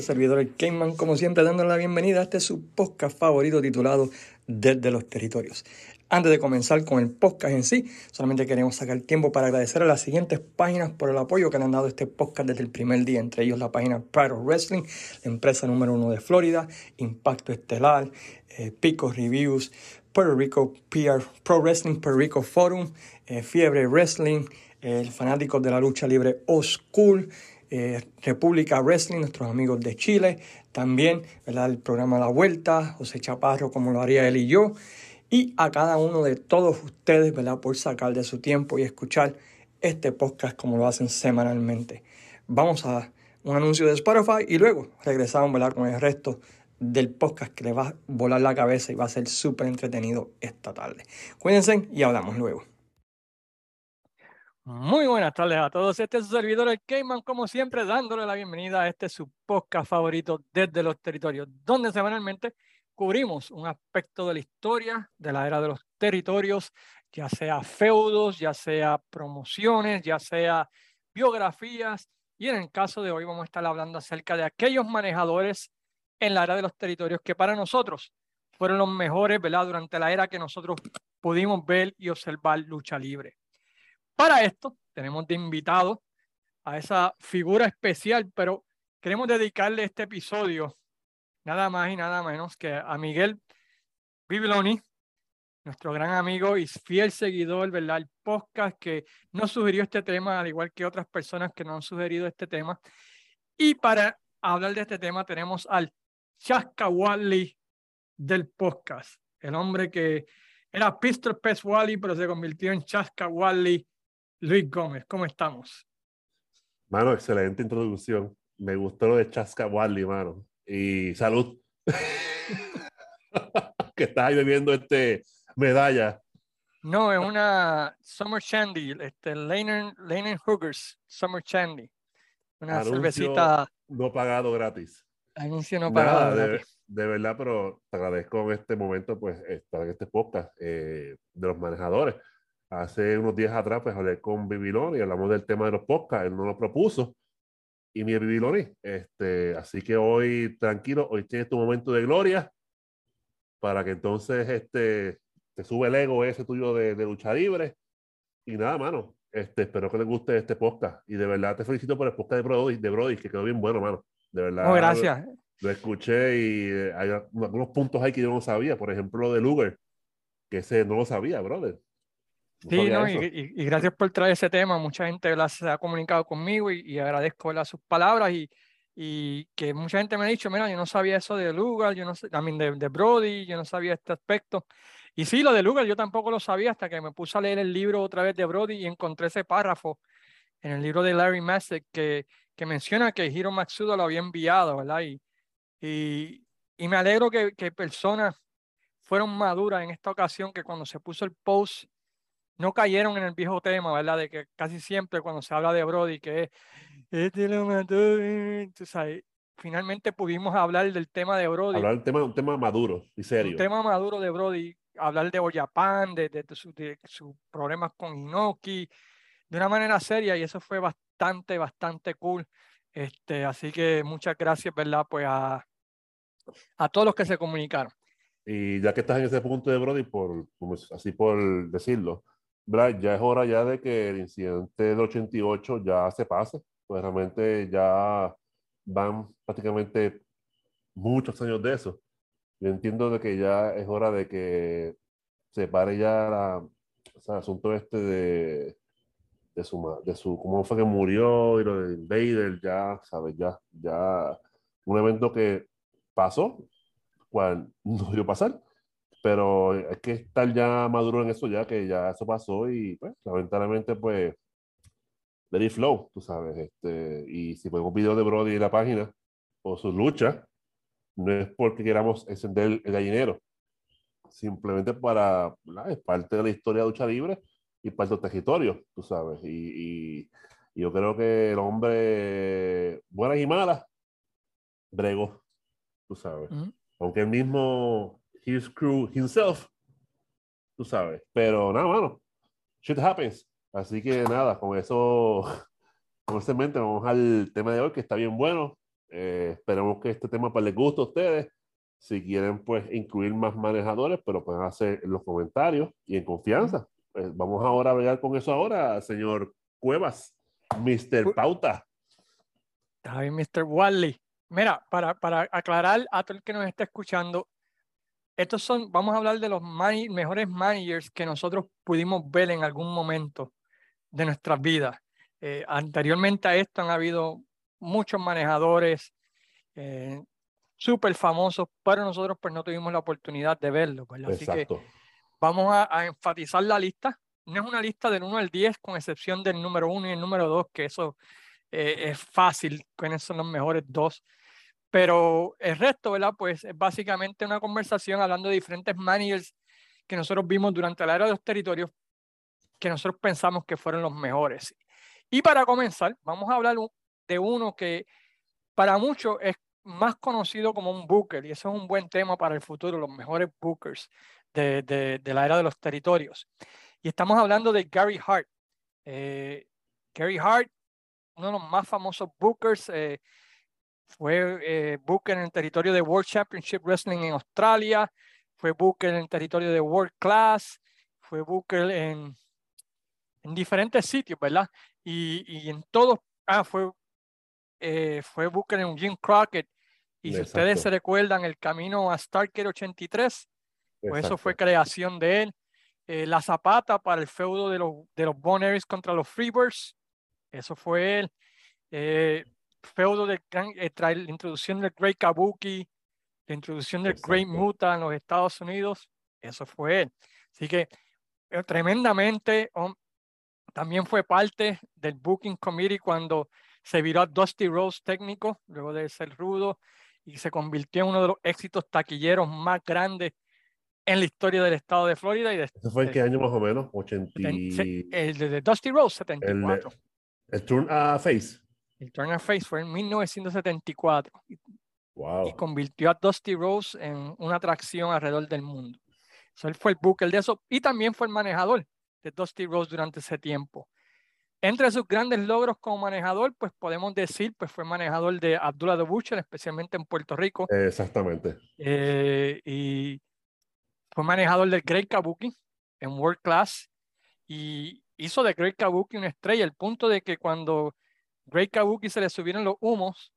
este servidor, el como siempre, dándole la bienvenida a este su podcast favorito titulado Desde los Territorios. Antes de comenzar con el podcast en sí, solamente queremos sacar tiempo para agradecer a las siguientes páginas por el apoyo que le han dado este podcast desde el primer día, entre ellos la página Pride Wrestling, la empresa número uno de Florida, Impacto Estelar, eh, Pico Reviews, Puerto Rico PR, Pro Wrestling Puerto Rico Forum, eh, Fiebre Wrestling, el fanático de la lucha libre O School, eh, República Wrestling, nuestros amigos de Chile, también el programa La Vuelta, José Chaparro, como lo haría él y yo, y a cada uno de todos ustedes por sacar de su tiempo y escuchar este podcast como lo hacen semanalmente. Vamos a un anuncio de Spotify y luego regresamos con el resto del podcast que le va a volar la cabeza y va a ser súper entretenido esta tarde. Cuídense y hablamos luego. Muy buenas tardes a todos. Este es su servidor, el Cayman, como siempre, dándole la bienvenida a este su podcast favorito desde los territorios, donde semanalmente cubrimos un aspecto de la historia de la era de los territorios, ya sea feudos, ya sea promociones, ya sea biografías. Y en el caso de hoy vamos a estar hablando acerca de aquellos manejadores en la era de los territorios que para nosotros fueron los mejores, ¿verdad? Durante la era que nosotros pudimos ver y observar lucha libre. Para esto tenemos de invitado a esa figura especial, pero queremos dedicarle este episodio nada más y nada menos que a Miguel Bibiloni, nuestro gran amigo y fiel seguidor, ¿verdad? El podcast que nos sugirió este tema, al igual que otras personas que nos han sugerido este tema. Y para hablar de este tema tenemos al Chaska Wally del podcast, el hombre que era Pistol Pest Wally, pero se convirtió en Chaska Wally Luis Gómez, ¿cómo estamos? Mano, excelente introducción. Me gustó lo de Chasca Wally, mano. Y salud. que estás ahí bebiendo este medalla. No, es una Summer Shandy, este Lane Hoogers Summer Shandy. Una cervecita. No pagado gratis. Anuncio no pagado. de, de, verdad, pero te agradezco en este momento, pues, estar en este podcast eh, de los manejadores hace unos días atrás, pues hablé con Bibiloni hablamos del tema de los podcasts. Él no lo propuso. Y mi Bibiloni. Este, así que hoy, tranquilo, hoy tienes tu momento de gloria para que entonces este, te sube el ego ese tuyo de, de lucha libre. Y nada, mano. Este, espero que les guste este podcast. Y de verdad te felicito por el podcast de Brody, de Brody que quedó bien bueno, mano. De verdad. Oh, gracias. Lo, escuché y eh, hay algunos puntos ahí que yo no sabía. Por ejemplo, lo de Luger, que ese no lo sabía, brother. Sí, no, y, y, gracias por traer ese tema. Mucha gente se ha comunicado conmigo y, agradezco sus palabras y, y, que mucha gente me ha dicho, mira, yo no sabía eso de Lugar, yo no sé, también de, de, Brody, yo no sabía este aspecto. Y sí, lo de Lugar yo tampoco lo sabía hasta que me puse a leer el libro otra vez de Brody y encontré ese párrafo en el libro de Larry Massett que, que menciona que Hiro Matsuda lo había enviado, ¿verdad? Y, y, y me alegro que, que personas fueron maduras en esta ocasión que cuando se puso el post no cayeron en el viejo tema, ¿verdad? De que casi siempre cuando se habla de Brody, que este lo mató, finalmente pudimos hablar del tema de Brody. Hablar del tema, un tema maduro y serio. Un tema maduro de Brody, hablar de Oyapan, de, de, sus problemas con Inoki, de una manera seria, y eso fue bastante, bastante cool. Este, así que muchas gracias, ¿verdad? Pues a, a todos los que se comunicaron. Y ya que estás en ese punto de Brody, por, así por decirlo, ya es hora ya de que el incidente del 88 ya se pase, pues realmente ya van prácticamente muchos años de eso. Yo entiendo de que ya es hora de que se pare ya la, el asunto este de, de su, de su, cómo fue que murió y lo de Invader, ya, ¿sabes? Ya, ya, un evento que pasó, cual no debió pasar, pero hay que estar ya maduro en eso ya, que ya eso pasó y pues lamentablemente pues let it flow, tú sabes, este, y si ponemos videos de Brody en la página o su lucha, no es porque queramos encender el gallinero, simplemente para, es parte de la historia de lucha libre y parte del territorio, tú sabes, y, y, yo creo que el hombre, buenas y malas, bregó, tú sabes, aunque el mismo his crew himself. Tú sabes. Pero nada, mano. Shit happens. Así que nada, con eso, con ese mente, vamos al tema de hoy que está bien bueno. Eh, esperemos que este tema pues, les guste a ustedes. Si quieren pues incluir más manejadores, pero pueden hacer en los comentarios y en confianza. Pues, vamos ahora a hablar con eso ahora, señor Cuevas, Mr. Pauta. Está bien, Mr. Wally. Mira, para, para aclarar a todo el que nos está escuchando, estos son, vamos a hablar de los mejores managers que nosotros pudimos ver en algún momento de nuestras vidas. Eh, anteriormente a esto han habido muchos manejadores eh, súper famosos, pero nosotros pues no tuvimos la oportunidad de verlos. Así que vamos a, enfatizar la lista. No es una lista del 1 al 10, con excepción del número 1 y el número 2, que eso eh, es fácil, quiénes son los mejores dos. Pero el resto, ¿verdad? Pues es básicamente una conversación hablando de diferentes managers que nosotros vimos durante la era de los territorios que nosotros pensamos que fueron los mejores. Y para comenzar, vamos a hablar de uno que para muchos es más conocido como un booker, y eso es un buen tema para el futuro, los mejores bookers de, de, la era de los territorios. Y estamos hablando de Gary Hart. Eh, Gary Hart, uno de los más famosos bookers, eh, fue eh, Booker en el territorio de World Championship Wrestling en Australia, fue Booker en el territorio de World Class, fue Booker en, en diferentes sitios, ¿verdad? Y, y en todos, ah, fue, eh, fue Booker en Jim Crockett. Y si ustedes se recuerdan el camino a Starker 83, pues eso fue creación de él. Eh, la zapata para el feudo de los, de los Bonaires contra los Freebirds, eso fue él. Eh, feudo de eh, la introducción del Great Kabuki, la introducción del Great Muta en los Estados Unidos, eso fue él. Así que eh, tremendamente también fue parte del Booking Committee cuando se viró a Dusty Rose técnico, luego de ser rudo, y se convirtió en uno de los éxitos taquilleros más grandes en la historia del estado de Florida. Y de, ¿Eso fue en qué año más o menos? 80... El de, Dusty Rose, 74. El, el Turn a Face. El Turn of Face fue en 1974 y convirtió a Dusty Rose en una atracción alrededor del mundo. So, él fue el booker de eso y también fue el manejador de Dusty Rose durante ese tiempo. Entre sus grandes logros como manejador, pues podemos decir, pues fue manejador de Abdullah the Butcher, especialmente en Puerto Rico. Exactamente. Eh, y fue manejador del Great Kabuki en World Class y hizo de Great Kabuki una estrella, al punto de que cuando Great Kabuki se le subieron los humos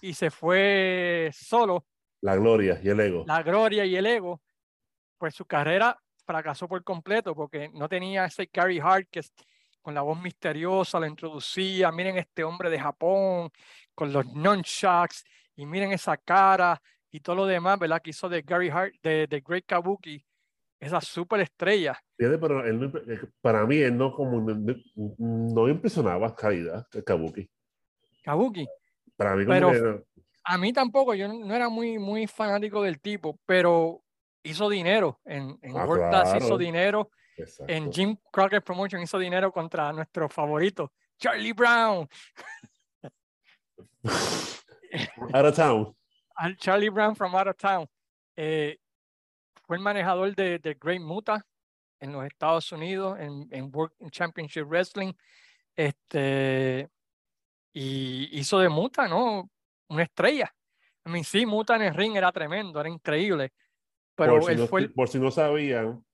y se fue solo. La gloria y el ego. La gloria y el ego. Pues su carrera fracasó por completo porque no tenía ese Gary Hart que con la voz misteriosa lo introducía. Miren este hombre de Japón con los nunchucks y miren esa cara y todo lo demás, ¿verdad? Que hizo de Gary Hart, de, de Great Kabuki esa superestrella. Pero él, para mí él no, como, no impresionaba calidad el Kabuki. Kabuki. Para mí pero a mí tampoco, yo no era muy, muy fanático del tipo, pero hizo dinero en, en ah, World hizo dinero en Jim Crockett Promotion, hizo dinero contra nuestro favorito, Charlie Brown. out of town. Charlie Brown from out of town. Eh, fue el manejador de, de Great Muta en los Estados Unidos, en, en World Championship Wrestling. Este, y hizo de Muta, ¿no? Una estrella. A mí sí, Muta en el ring era tremendo, era increíble. Pero por él si fue. No, Por si no sabían,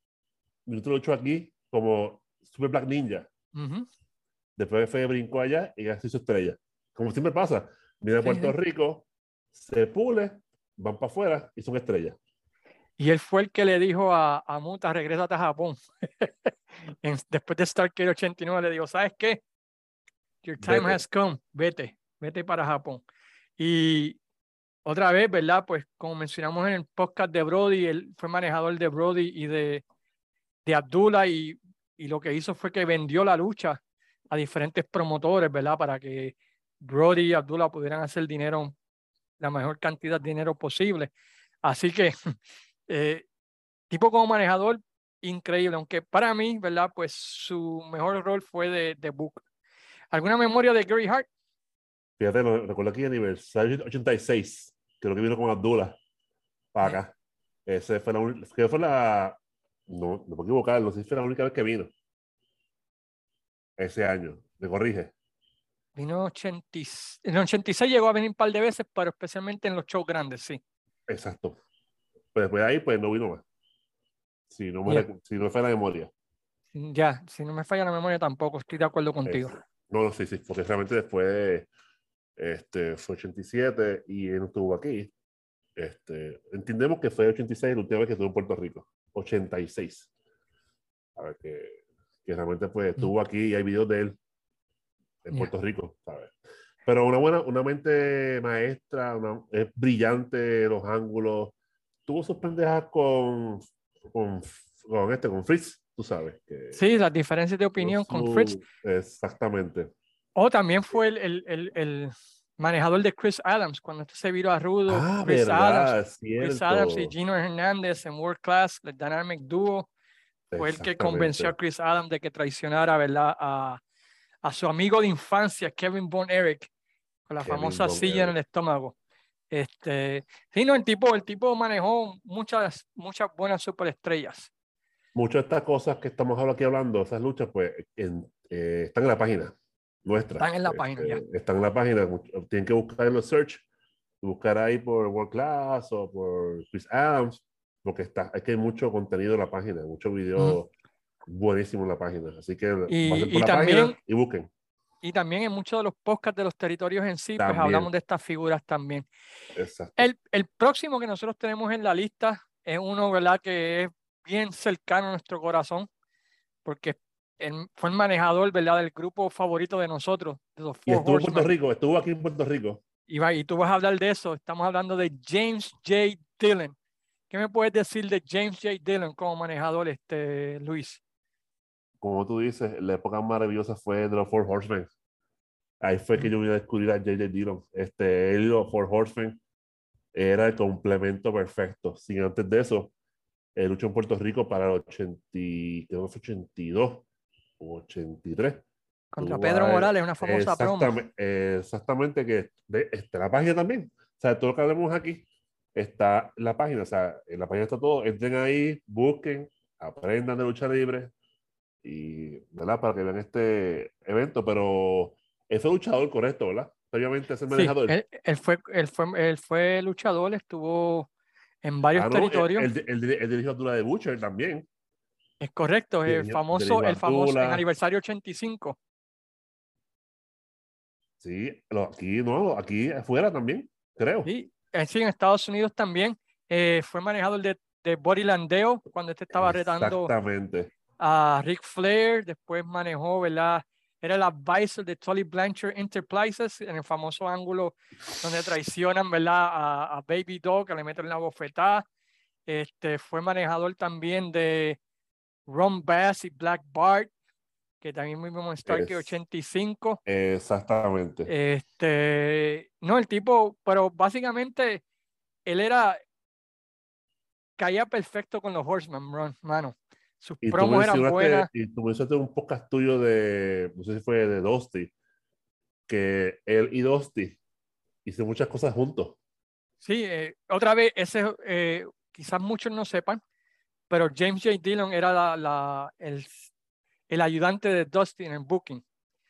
yo lo he hecho aquí como Super Black Ninja. Después fue brincó allá y así su estrella. Como siempre pasa, viene a Puerto Rico, se pule, van para afuera y son estrellas. Y él fue el que le dijo a, a Muta, regrésate a Japón. después de Starker 89 le dijo, ¿sabes qué? Your time has come, vete, vete para Japón. Y otra vez, ¿verdad? Pues como mencionamos en el podcast de Brody, él fue manejador de Brody y de, de Abdullah y, y lo que hizo fue que vendió la lucha a diferentes promotores, ¿verdad? Para que Brody y Abdullah pudieran hacer dinero, la mejor cantidad de dinero posible. Así que Eh, tipo como manejador, increíble, aunque para mí, ¿verdad? Pues su mejor rol fue de, de Book. ¿Alguna memoria de Gary Hart? Fíjate, lo recuerdo aquí aniversario 86, creo que vino con Abdullah para acá. Ese fue la, que fue la no, no puedo equivocar, no sé si fue la única vez que vino. Ese año, me corrige. Vino 80, en 86 llegó a venir un par de veces, pero especialmente en los shows grandes, sí. Exacto. Pues después de ahí, pues no vino más. Si no me, yeah. si no me falla la memoria. Ya, si no me falla la memoria tampoco, estoy de acuerdo contigo. no, no, sí, sí, porque realmente después este, fue 87 y él no estuvo aquí. Este, entendemos que fue 86 la última vez que estuvo en Puerto Rico. 86. A ver, que, que realmente pues mm. estuvo aquí y hay videos de él en Puerto Rico, ¿sabes? Pero una buena, una mente maestra, es brillante los ángulos. Tuvo sus pendejas con, con, con este, con Fritz, tú sabes. Que sí, las diferencias de opinión con, Fritz. Exactamente. O también fue el, el, el, el, manejador de Chris Adams, cuando este se viró a Rudo. Ah, Chris, verdad, Adams, Chris Adams y Gino Hernández en World Class, el Dynamic Duo. Fue el que convenció a Chris Adams de que traicionara, ¿verdad? A, a su amigo de infancia, Kevin Von Eric, con la famosa silla en el estómago. Este, sí, no, el tipo, el tipo manejó muchas, muchas buenas superestrellas. Muchas de estas cosas que estamos aquí hablando, esas luchas, pues en, eh, están en la página nuestra. Están en la página, ya. Este, están en la página, tienen que buscar en los search, buscar ahí por World Class o por Chris Adams, porque está, es que hay mucho contenido en la página, mucho video buenísimo en la página. Así que y, y también, y busquen. Y también en muchos de los podcasts de los territorios en sí, pues hablamos de estas figuras también. Exacto. El, el próximo que nosotros tenemos en la lista es uno, ¿verdad? Que es bien cercano a nuestro corazón, porque fue el manejador, ¿verdad? Del grupo favorito de nosotros, de los y estuvo en Puerto Rico, estuvo aquí en Puerto Rico. Y, va, y tú vas a hablar de eso. Estamos hablando de James J. Dillon. ¿Qué me puedes decir de James J. Dillon como manejador, este, Luis? Como tú dices, la época maravillosa fue de los Four Horsemen. Ahí fue que yo vine a descubrir a J.J. Dillon. Este, él los Four Horsemen era el complemento perfecto. Sin antes de eso, él luchó en Puerto Rico para el 80, creo que fue 82 o 83. Contra Pedro Morales, una famosa exactamente, promo. Exactamente, que está la página también. O sea, todo lo que hablemos aquí está en la página. O sea, en la página está todo. Entren ahí, busquen, aprendan de lucha libre, y, ¿verdad? Para que vean este evento, pero ese luchador correcto, ¿verdad? Previamente ese manejador. Sí, él, fue, él, fue, él fue luchador, estuvo en varios ah, territorios. Él, él, él, dirigió Dura de Butcher también. Es correcto, el famoso, el famoso en aniversario 85. Sí, aquí no, aquí afuera también, creo. Sí, sí en Estados Unidos también. Eh, fue manejador de, de Body Landeo cuando este estaba retando Exactamente a Rick Flair, después manejó, ¿verdad? Era el advisor de Tolly Blanchard Enterprises en el famoso ángulo donde traicionan, ¿verdad? A, Baby Dog, que le meten la bofetada. Este, fue manejador también de Ron Bass y Black Bart, que también muy en Starkey 85. Exactamente. Este, no, el tipo, pero básicamente él era, caía perfecto con los Horsemen, mano. Sus y promos eran buenas. Y tú mencionaste un podcast tuyo de, no sé si fue de Dusty, que él y Dusty hicieron muchas cosas juntos. Sí, eh, otra vez, ese, eh, quizás muchos no sepan, pero James J. Dillon era la, la, el, el, ayudante de Dusty en el booking.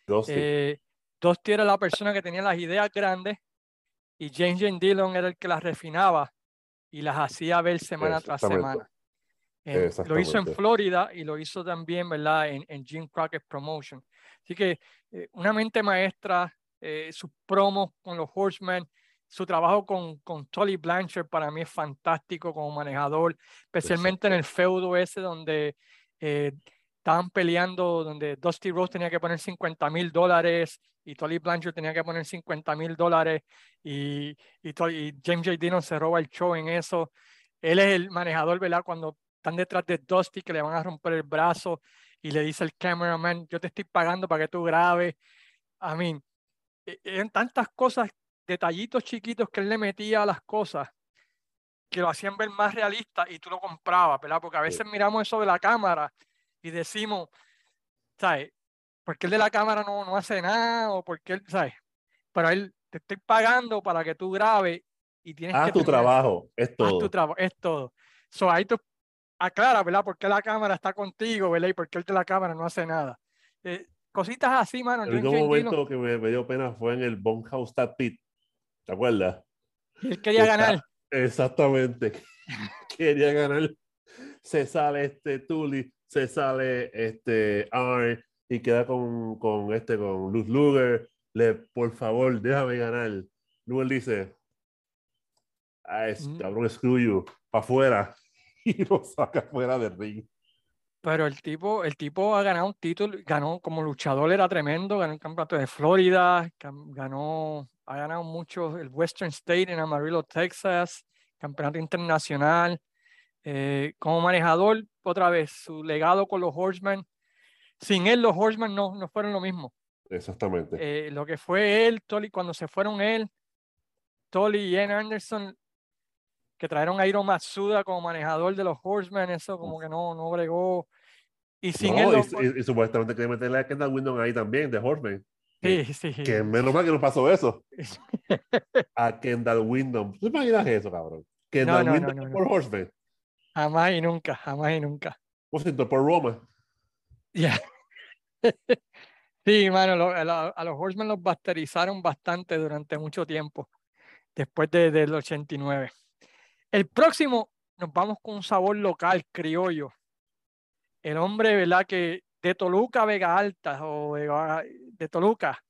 Dusty. Eh, Dusty era la persona que tenía las ideas grandes y James J. Dillon era el que las refinaba y las hacía ver semana tras semana lo hizo en Florida y lo hizo también, ¿verdad? En, en Jim Crockett Promotion. Así que eh, una mente maestra, eh, sus promos con los Horsemen, su trabajo con, con Tolly Blanchard para mí es fantástico como manejador, especialmente en el feudo ese donde eh, estaban peleando, donde Dusty Rose tenía que poner 50 mil dólares y Tolly Blanchard tenía que poner 50 mil dólares y, y, y, James J. Dillon se roba el show en eso. Él es el manejador, ¿verdad? Cuando están detrás de Dusty que le van a romper el brazo y le dice el cameraman, yo te estoy pagando para que tú grabes. A mí, e, eran tantas cosas, detallitos chiquitos que él le metía a las cosas que lo hacían ver más realista y tú lo comprabas, ¿verdad? Porque a veces miramos eso de la cámara y decimos, ¿sabes? ¿Por qué el de la cámara no, no hace nada? O porque él, ¿sabes? Pero él te estoy pagando para que tú grabes y tienes que. tu trabajo, es todo. tu trabajo, es todo. So, ahí tú aclara, ¿verdad? ¿Por qué la cámara está contigo, ¿verdad? Y por qué el de la cámara no hace nada. Eh, cositas así, mano. El único momento que me, dio pena fue en el Bunkhouse Tap Pit. ¿Te acuerdas? Él quería ganar. Exactamente. quería ganar. Se sale este Tully, se sale este Arn y queda con, con este, con Luz Luger. Le, por favor, déjame ganar. Luger dice, ah, es, mm. cabrón, screw you, para afuera. Y lo saca fuera del ring. Pero el tipo, el tipo ha ganado un título, ganó como luchador, era tremendo, ganó el campeonato de Florida, ganó, ha ganado mucho el Western State en Amarillo, Texas, campeonato internacional. Eh, como manejador, otra vez, su legado con los Horsemen. Sin él, los Horsemen no, no fueron lo mismo. Exactamente. Eh, lo que fue él, Tolly, cuando se fueron él, Tolly y Ian Anderson, que trajeron a Iron Matsuda como manejador de los Horsemen, eso como que no, no bregó. Y sin él. Y, supuestamente quería meterle a Kendall Windon ahí también, de Horsemen. Sí, sí. Que menos mal que no pasó eso. a Kendall Windon. ¿Tú imaginas eso, cabrón? Kendall no, Windon por Horsemen. Jamás y nunca, jamás y nunca. siento por Roma. Ya. sí, mano, a, los Horsemen los basterizaron bastante durante mucho tiempo, después de, del 89. El próximo, nos vamos con un sabor local, criollo. El hombre, ¿verdad? Que de Toluca, Vega Alta, o de Toluca,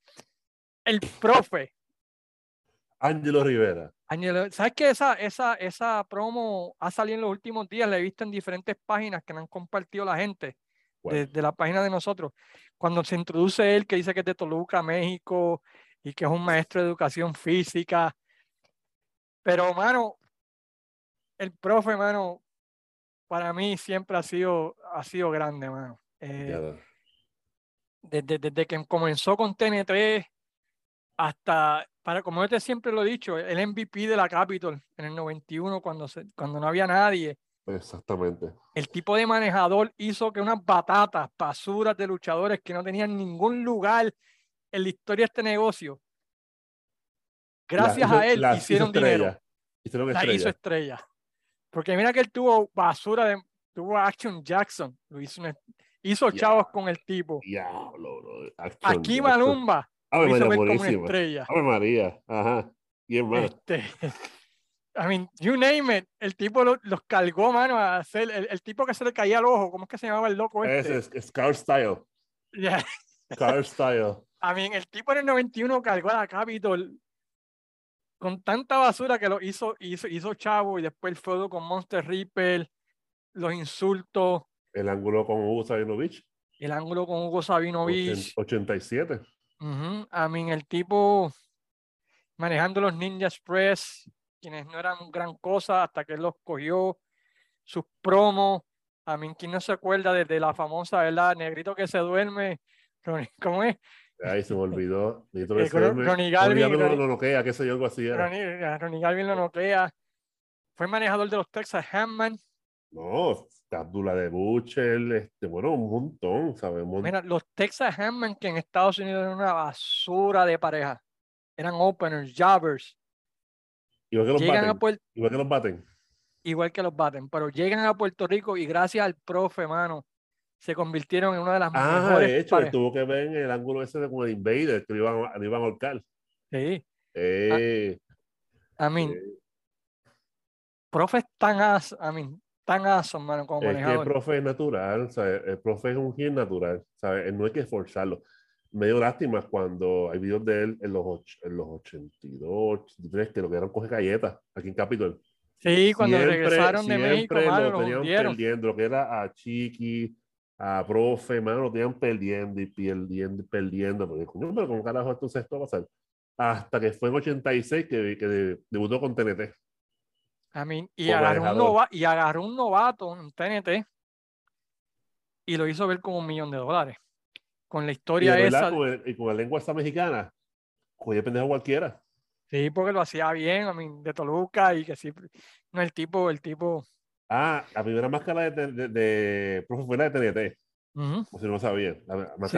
el profe. Ángelo Rivera. ¿sabes qué? Esa, esa, esa promo ha salido en los últimos días, la he visto en diferentes páginas que me han compartido la gente de, la página de nosotros. Cuando se introduce él, que dice que es de Toluca, México, y que es un maestro de educación física. Pero, mano, el profe, mano, para mí siempre ha sido, ha sido grande, mano. Eh, desde, desde que comenzó con TNT hasta para, como yo te siempre lo he dicho, el MVP de la Capitol en el 91, cuando, se, cuando no había nadie. Exactamente. El tipo de manejador hizo que unas batatas, basuras de luchadores que no tenían ningún lugar en la historia de este negocio, gracias a él hicieron dinero. Hicieron la hizo estrella. Porque mira que él tuvo basura de, tuvo Action Jackson, lo hizo, hizo chavos con el tipo. Diablo, Aquí Malumba Ave María, buenísimo. Ave María, ajá. Bien más. Este, I mean, you name it. El tipo los cargó, mano, a hacer. El, tipo que se le caía al ojo, ¿cómo es que se llamaba el loco este? Es, es Scar Style. Yeah. Scar Style. I mean, el tipo en el 91 cargó a la Capitol con tanta basura que lo hizo, hizo, hizo chavo y después el fuego con Monster Reaper, los insultos. El ángulo con Hugo Sabinovich. El ángulo con Hugo Sabinovich. 87. A mí, el tipo manejando los Ninja Express, quienes no eran gran cosa hasta que él los cogió, sus promos. A mí, ¿quién no se acuerda de, la famosa, ¿verdad? Negrito que se duerme. ¿Cómo es? Ahí se me olvidó. Ronnie Galvin. lo noquea, qué sé yo, algo así era. Ronnie, Galvin lo noquea. Fue manejador de los Texas Handman. No, Abdullah de Butcher, este, bueno, un montón, sabemos. Mira, los Texas Handman que en Estados Unidos eran una basura de pareja. Eran openers, jobbers. Igual que los baten. igual que los baten. Igual que los baten, pero llegan a Puerto Rico y gracias al profe, mano, se convirtieron en una de las ah, mejores. de hecho, tuvo que ver en el ángulo ese de como el Invader, que lo iban, lo iban a ahorcar. Sí. Eh, a, mí, eh. profe tan as, a mí, tan awesome, mano, como es. Que el profe es natural, el profe es un gen natural, ¿sabes? No hay que esforzarlo. Me dio lástima cuando hay videos de él en los, en los 82, 83, que lo que eran coge galletas aquí en Capitol. Sí, cuando regresaron de México, mano, lo, tenían perdiendo, lo que era a Chiqui, a profe, mano, lo tenían perdiendo y perdiendo y perdiendo. Porque, coño, pero ¿cómo carajo entonces esto va a pasar? Hasta que fue en 86 que, que debutó con TNT y, agarró un novato, y agarró un novato en TNT y lo hizo ver como un millón de dólares. Con la historia y esa. y con la lengua esa mexicana, cogía pendejo cualquiera. Sí, porque lo hacía bien, a mí, de Toluca y que sí. No, el tipo, el tipo. Ah, la primera máscara de, de, de, profe fue la de TNT. Como si no sabía. La, la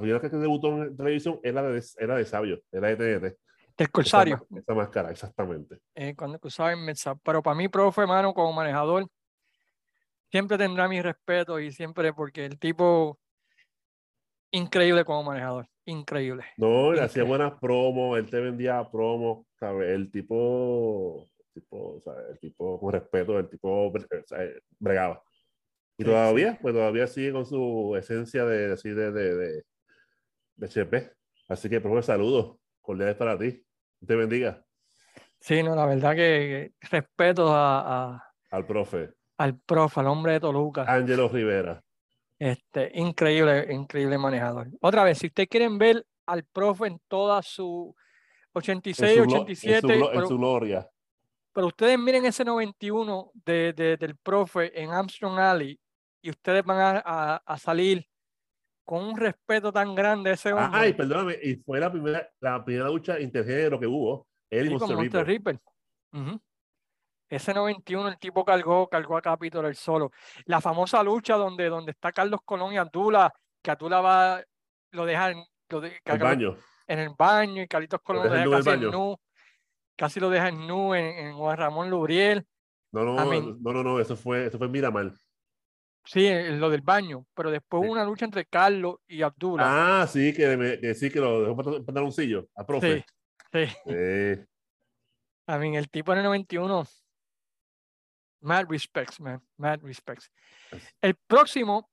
primera vez que debutó en televisión era de, era de Sabio, era de TNT. El Corsario. Esa, máscara, exactamente. Eh, cuando usaba en Mesa. Pero para mí, profe, mano, como manejador, siempre tendrá mi respeto y siempre porque el tipo increíble como manejador, increíble. No, hacía Increíble. buenas promos, él te vendía promos, ¿sabes? El tipo, tipo, ¿sabes? El tipo con respeto, el tipo bre- ¿sabes? bregaba. Y todavía, pues todavía sigue con su esencia de, así de, de, de, de HP. Así que, profe, saludos, cordiales para ti. Te bendiga Sí, no, la verdad que que respeto a, a- al profe al profe, al hombre de Toluca. Ángelo Rivera. Este, increíble, increíble manejador. Otra vez, si ustedes quieren ver al profe en toda su En 86, su, glo- en su 87, glo- en pero, su gloria. Pero ustedes miren ese 91 de, de- del profe en Armstrong Alley y ustedes van a, a- a salir con un respeto tan grande a ese hombre. Ay, perdóname, y fue la primera, la primera lucha intergénero que hubo. Él y Sí, Monster Monster Reaper. Reaper. Ujú. Ese 91 el tipo cargó, cargó a Capitol el solo. La famosa lucha donde, donde está Carlos Colón y Abdullah, que Abdullah va, lo deja en, lo de- Al Carlos- baño. en el baño y Carlitos Colón lo deja en en el casi en baño. nu, casi lo deja en nu en, en Juan Ramón Lubriel. No, no, no, no, no, eso fue, eso fue en Miramar. Sí, en lo del baño, pero después Sí. hubo una lucha entre Carlos y Abdullah. Ah, sí, que, me, que sí, que lo dejó para el pantaloncillo, a profe. sí, sí. Eh, I mean, el tipo en el 91, mad respects, man, mad respects. El próximo,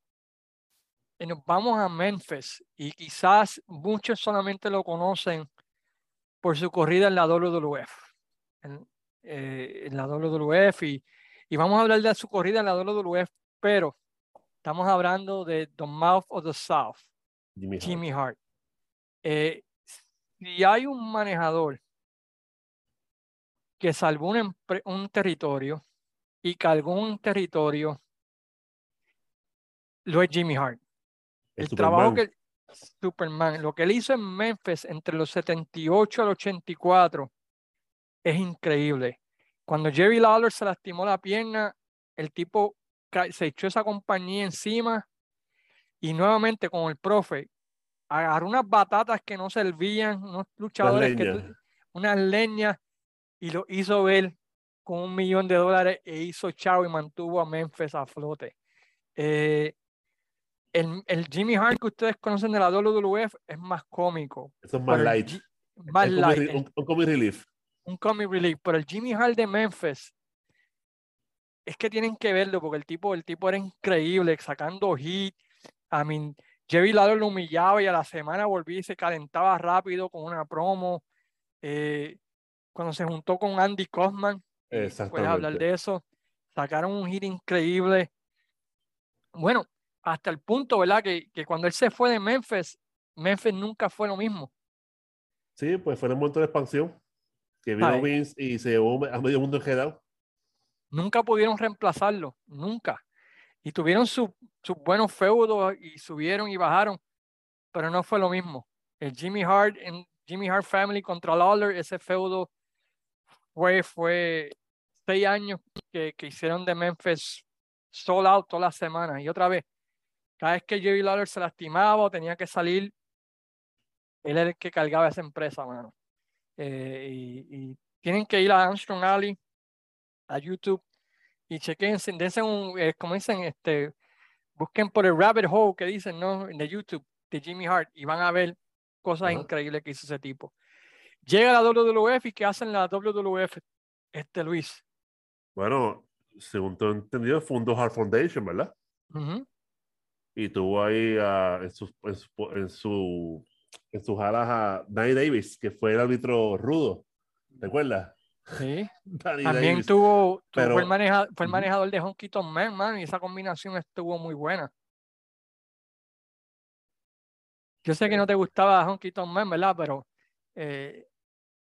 eh, nos vamos a Memphis y quizás muchos solamente lo conocen por su corrida en la WWF. En, eh, en la WWF y, y vamos a hablar de su corrida en la WWF, pero estamos hablando de The Mouth of the South. Jimmy Hart. Jimmy Hart. Eh, si hay un manejador que salvó un, un territorio y cargó un territorio, lo es Jimmy Hart. El El trabajo que Superman, lo que él hizo en Memphis entre los 78 al 84 es increíble. Cuando Jerry Lawler se lastimó la pierna, el tipo se echó esa compañía encima y nuevamente con el profe agarró unas batatas que no servían, unos luchadores que tú- unas leñas y lo hizo ver con un millón de dólares e hizo chao y mantuvo a Memphis a flote. Eh, el, el Jimmy Hart que ustedes conocen de la WWF es más cómico, Eso es más el light. Ji- más Es light, el- un, un comic relief. un comic relief, pero el Jimmy Hart de Memphis es que tienen que verlo porque el tipo, el tipo era increíble, sacando hit. I mean, Jerry Lawler lo humillaba y a la semana volvía y se calentaba rápido con una promo. Eh, cuando se juntó con Andy Kaufman, puedes hablar de eso, sacaron un hit increíble. Bueno, hasta el punto, ¿verdad? Que, que cuando él se fue de Memphis, Memphis nunca fue lo mismo. Sí, pues fue en el momento de expansión. Que vino Ay. Vince y se llevó a medio mundo enredado. nunca pudieron reemplazarlo, nunca. Y tuvieron su- sus buenos feudos y subieron y bajaron, pero no fue lo mismo. El Jimmy Hart en Jimmy Hart Family contra Lawler, ese feudo fue, fue seis años que, que hicieron de Memphis sold out todas las semanas. Y otra vez, cada vez que Jerry Lawler se lastimaba o tenía que salir, él era el que cargaba esa empresa, mano. Eh, y, y tienen que ir a Armstrong Alley, a YouTube y chequense, dense un, eh, como dicen, este, busquen por el rabbit hole que dicen, ¿no? De YouTube, de Jimmy Hart, y van a ver cosas increíbles que hizo ese tipo. Llega la WWF y ¿qué hacen la WWF? Este Luis. Bueno, según tengo entendido, fundó Hart Foundation, ¿verdad? Ujú, Y tuvo ahí ah, en, su, en, su, en sus alas a Danny Davis, que fue el árbitro rudo. ¿Recuerdas? Sí. Danny También Davis. tuvo, fue, el maneja- fue el manejador de Honky Tonk Man, man, y esa combinación estuvo muy buena. Yo sé que Sí. no te gustaba Honky Tonk Man, ¿verdad? Pero eh,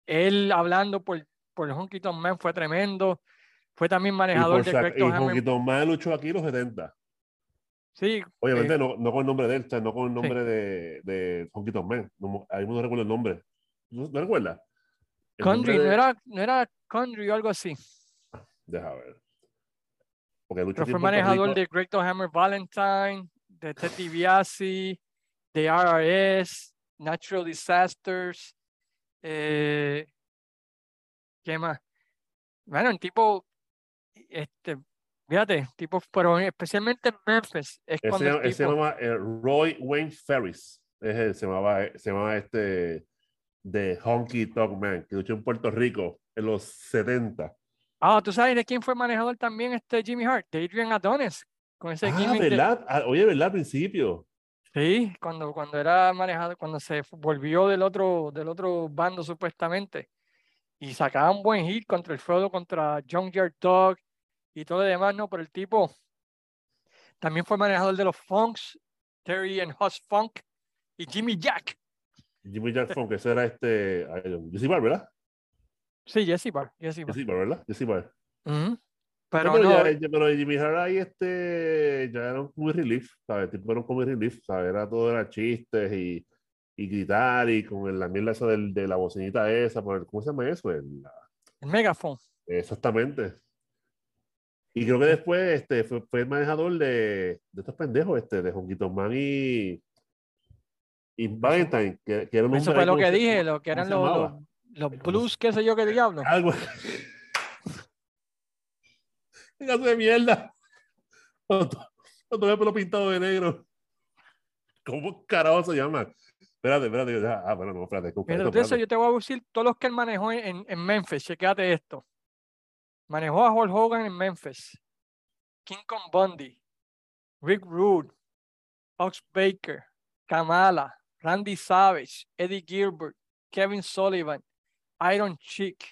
él hablando por, por Honky Tonk Man fue tremendo. Fue también Y, manejador por de sac- y. Honky Man luchó aquí en los 70. Sí, Obviamente eh, no, no con el nombre de él, no con el nombre de, de Honky Tonk Man. No, ahí no recuerdo el nombre. ¿No, no recuerdas? Country, no de- era, no era Country o algo así. Deja ver. Porque Pero fue manejador de Greg Hammer Valentine, de Ted DiBiase, de RRS, Natural Disasters. Eh, ¿Qué más? Bueno, el tipo, este, Fíjate, tipo, pero especialmente en Memphis es Ese, cuando el ese tipo- llama eh, Roy Wayne Ferris. Es el- se llamaba, se llamaba este de Honky Tonk Man, que luchó en Puerto Rico en los 70. Ah, ¿tú sabes de quién fue manejador también este Jimmy Hart? De Adrian Adonis. Con ese Ah, gimmick de- ¿verdad? Ah, Oye, ¿verdad? Al principio. Sí, cuando, cuando era manejado, cuando se volvió del otro, del otro bando supuestamente. Y sacaba un buen hit contra el Frodo, contra John Yard Dog y todo lo demás, ¿no? Pero el tipo también fue manejador de los Funks, Terry and Huss Funk y Jimmy Jack. Jimmy Jack Funk, ese era este. Jesse Bar, ¿verdad? Sí, Jesse Bar, Jesse Bar. Jesse Bar, ¿verdad? Jesse Bar. Pero, Pero no, ya, ya- pero Jimmy Hart ahí este, ya era un comic relief, ¿sabes? Tipo era un comic relief, ¿sabes? Era todo era chistes y, y gritar y con el- la mierda esa del- de la bocinita esa, por el- ¿cómo se llama eso? El- la- el megaphone. exactamente. Y creo que después este, fue, fue el manejador de, de estos pendejos, este, de Honguito Man y, y Valentine, que, que era un Eso fue lo ¿cómo que dije, lo que eran los, los, blues, qué sé yo, qué diablo. Algo. Pedazo de mierda. Todo el pelo pintado de negro. ¿Cómo carajo se llama? Espérate, espérate. Ah, bueno, no, espérate. Pero de eso yo te voy a decir todos los que él manejó en, en- en Memphis. Chequéate esto. Manejó a Hulk Hogan en Memphis. King Kong Bundy. Rick Rude. Ox Baker. Kamala. Randy Savage. Eddie Gilbert. Kevin Sullivan. Iron Chick.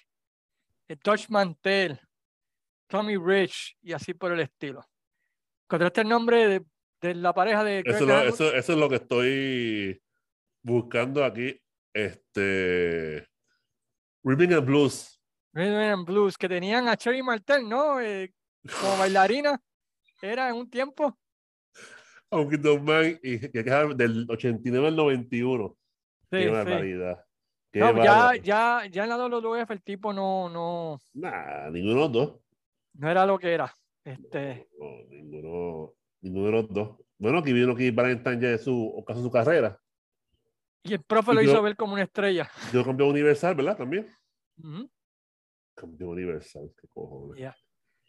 eh, Dutch Mantel. Tommy Rich. Y así por el estilo. ¿Encontraste el nombre de, de la pareja de Eso, Kirk es lo- Angle? eso, eso es lo que estoy buscando aquí. Este. Ripping and Blues. Rhythm and Blues, que tenían a Cherry Martel, ¿no? Eh, como bailarina. Era en un tiempo. Aunque Man y que queda del 89 al 91. Sí, Qué sí. barbaridad. Qué No, ya, ya, ya en la WWF el tipo no, no, Nah, ninguno de los dos. no era lo que era. Este, No, ninguno, ninguno de los dos. Bueno, aquí vino que Valentine ya de su, ocaso su carrera. y el profe Y lo hizo ver como una estrella. Yo campeón universal, ¿verdad? También. Ujú, Campeón universal, qué cojones. yeah.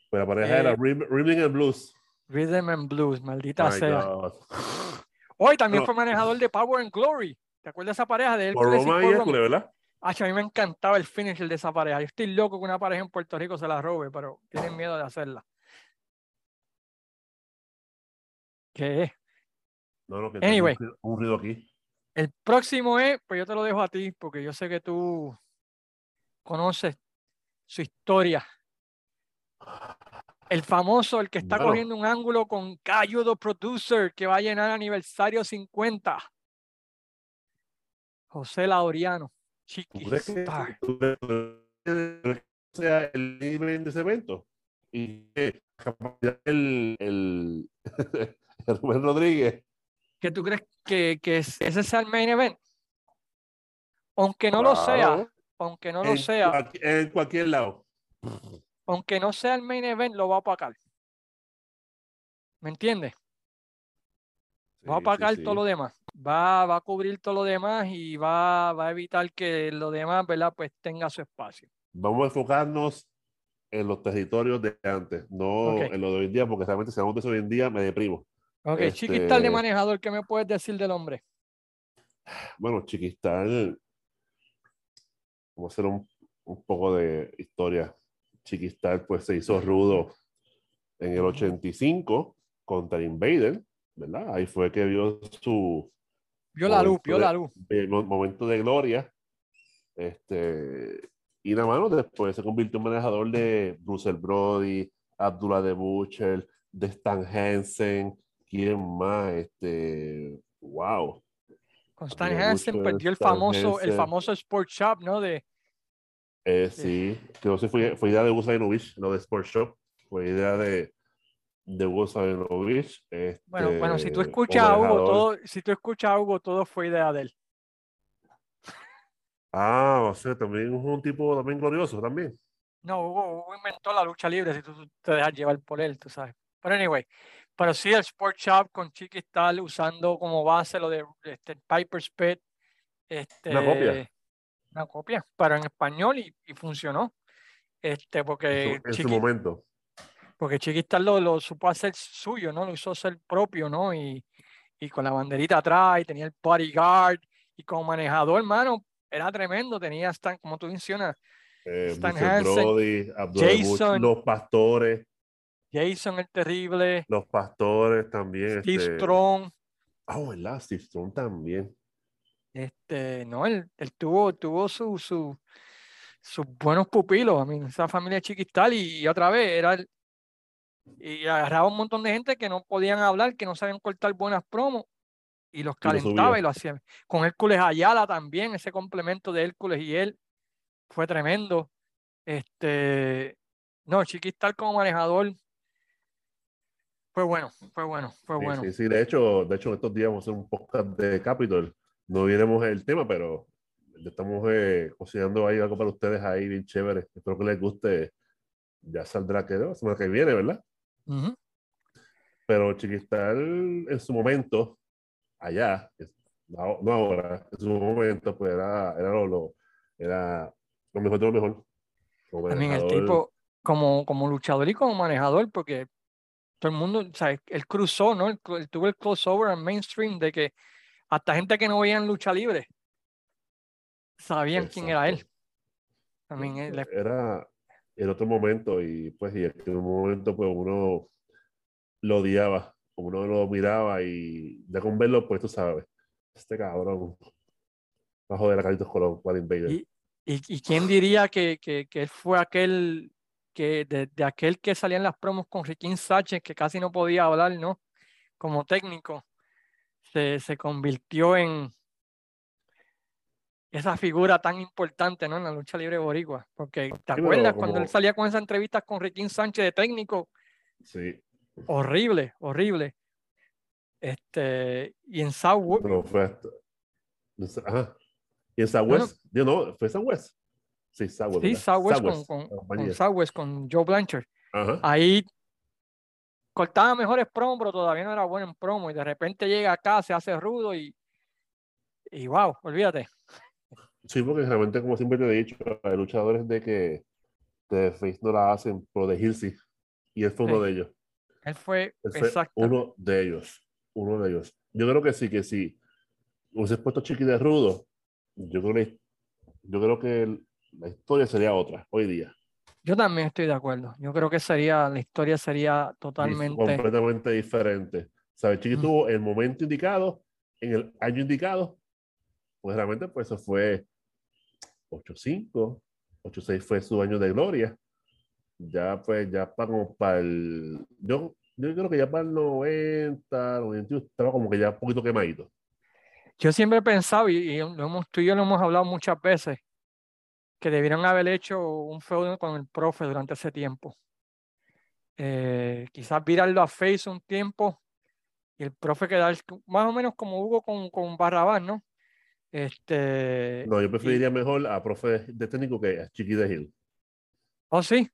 Pues la pareja era Eh, Rhythm Rhythm and Blues. Rhythm and Blues, maldita My sea. Hoy también No. fue manejador de Power and Glory. ¿Te acuerdas de esa pareja de él? Por Roma y Hércules, ¿verdad? a mí me encantaba el finisher de esa pareja. Yo estoy loco que una pareja en Puerto Rico se la robe, pero tienen miedo de hacerla. ¿Qué es? No, no, que Anyway. tengo un ruido aquí. El próximo es, pues yo te lo dejo a ti, porque yo sé que tú conoces su historia. El famoso, el que está Bueno. cogiendo un ángulo con the Producer, que va a llenar aniversario 50. José Laureano, ¿Tú Chiqui crees que, Star. que sea el nivel de ese evento? Y que el, el, el Rubén Rodríguez. ¿Qué tú crees que, que es- ese sea el main event? Aunque no lo sea, Claro, aunque no lo en sea, en cualquier lado. aunque no sea el main event, lo va a apacar. ¿Me entiendes? Va a Sí, sí, apagar todo sí. lo demás. Va, va a cubrir todo lo demás y va, va a evitar que lo demás, ¿verdad? Pues tenga su espacio. Vamos a enfocarnos en los territorios de antes, no en lo de hoy en día, porque realmente si hablamos de eso hoy en día me deprimo. Ok, chiquita de Este- manejador, ¿qué me puedes decir del hombre? Bueno, Chiquistal, vamos a hacer un, un poco de historia. Chiquistal pues se hizo rudo en el Ujú. 85 contra Invader, ¿verdad? Ahí fue que vio su Vio la luz, vio de- la luz. mo- momento de gloria. Este, y nada más, después se convirtió en manejador de Bruce Brody, Abdullah de Butcher, de Stan Hansen, ¿quién más? Este, wow. Con Stan Hansen perdió el Stan famoso, el famoso Sport Shop, ¿no? De, Eh, Sí. no sé, fue, fue idea de Hugo Sabinovich, no de Sport Shop, fue idea de, de Hugo Sabinovich. bueno, bueno, si tú este, escuchas a Hugo, todo, si tú escuchas a Hugo, todo fue idea de él. Ah, o sea, también es un tipo también glorioso también. No, Hugo, Hugo inventó la lucha libre si tú te dejas llevar por él, tú sabes. Pero anyway, pero sí el Sport Shop con Chiqui Stal usando como base lo de este, Piper's Pit. Este, copia. Una copia, pero en español y, y funcionó. Este, En porque su, en su Chiqui- momento. Porque Chiquistar lo, lo supo hacer suyo, ¿no? Lo hizo ser propio, ¿no? Y, y con la banderita atrás, y tenía el bodyguard, y como manejador, hermano, era tremendo. Tenía, Stan, como tú mencionas, Eh, Stan. Hansen, Brody, Abdul Bush, Jason. los pastores, Jason el Terrible, los pastores también. Steve este, Strong. Ah, ¿verdad? Steve Strong también. Este, no, él, él tuvo, tuvo su, su, sus buenos pupilos, a mí, esa familia chiquistal, y, y otra vez era el- y agarraba un montón de gente que no podían hablar, que no sabían cortar buenas promos, y los calentaba y lo hacía. Con Hércules Ayala también, ese complemento de Hércules y él fue tremendo. Este, no, Chiquistal como manejador fue bueno, fue bueno, fue Sí, bueno. sí, sí. De hecho, de hecho, estos días vamos a hacer un podcast de Capitol. No veremos el tema, pero le estamos eh, cocinando ahí algo para ustedes ahí bien chévere. Espero que les guste. Ya saldrá que la semana que viene, ¿verdad? Ujú. Pero Chiquistal en su momento, allá, no no ahora, en su momento, pues era, era lo, lo- era lo mejor de lo mejor. También el tipo, como, como luchador y como manejador, porque todo el mundo, o sea, él cruzó, ¿no? Él, él tuvo el crossover al mainstream de que hasta gente que no veían lucha libre sabían quién era él. Exacto. También él es- Era en otro momento y pues y en un momento pues uno lo odiaba, uno lo miraba y ya con verlo pues tú sabes, este cabrón va a joder a Carlitos Colón, Juan Invader. Y, y, y quién diría que, que, que él fue aquel, que de, de aquel que salía en las promos con Riquín Sánchez, que casi no podía hablar, ¿no? Como técnico, se, se convirtió en esa figura tan importante, ¿no? En la lucha libre boricua. Porque, ¿te acuerdas cuando él salía con esas entrevistas con Riquín Sánchez de técnico? Sí, Horrible, horrible. Este, y en Southwood, no fue hasta- no ajá. Y en No, no. Southwest, yo no, fue Southwest. Sí, Southwest. sí. Southwest con, con, con compañía. Southwest, con Joe Blanchard. Ajá. ahí cortaba mejores promos, pero todavía no era bueno en promo. Y de repente llega acá, se hace rudo y, y wow, olvídate. Sí, porque realmente, como siempre te he dicho, hay luchadores de que de face no la hacen, pero de Hilsey. Y él fue uno Sí. de ellos. Él fue Él fue uno de ellos. Uno de ellos. Yo creo que sí, que sí. Hubiese puesto Chiqui de rudo. Yo creo que, yo creo que el- la historia sería otra hoy día. Yo también estoy de acuerdo. Yo creo que sería, la historia sería totalmente. Completamente diferente. ¿Sabes? Chiqui Mm. tuvo el momento indicado, en el año indicado. Pues realmente, pues eso fue 8-5. 8-6 fue su año de gloria. Ya, pues, ya para como para el. Yo, yo creo que ya para el 90, 91, estaba como que ya un poquito quemadito. Yo siempre he pensado, y, y lo hemos, tú y yo lo hemos hablado muchas veces, que debieron haber hecho un feudo con el profe durante ese tiempo. Eh, quizás virarlo a Face un tiempo y el profe quedar más o menos como Hugo con, con Barrabás, ¿no? Este, No, yo y- preferiría mejor a profe de técnico que a Chiqui de Hill. oh, sí,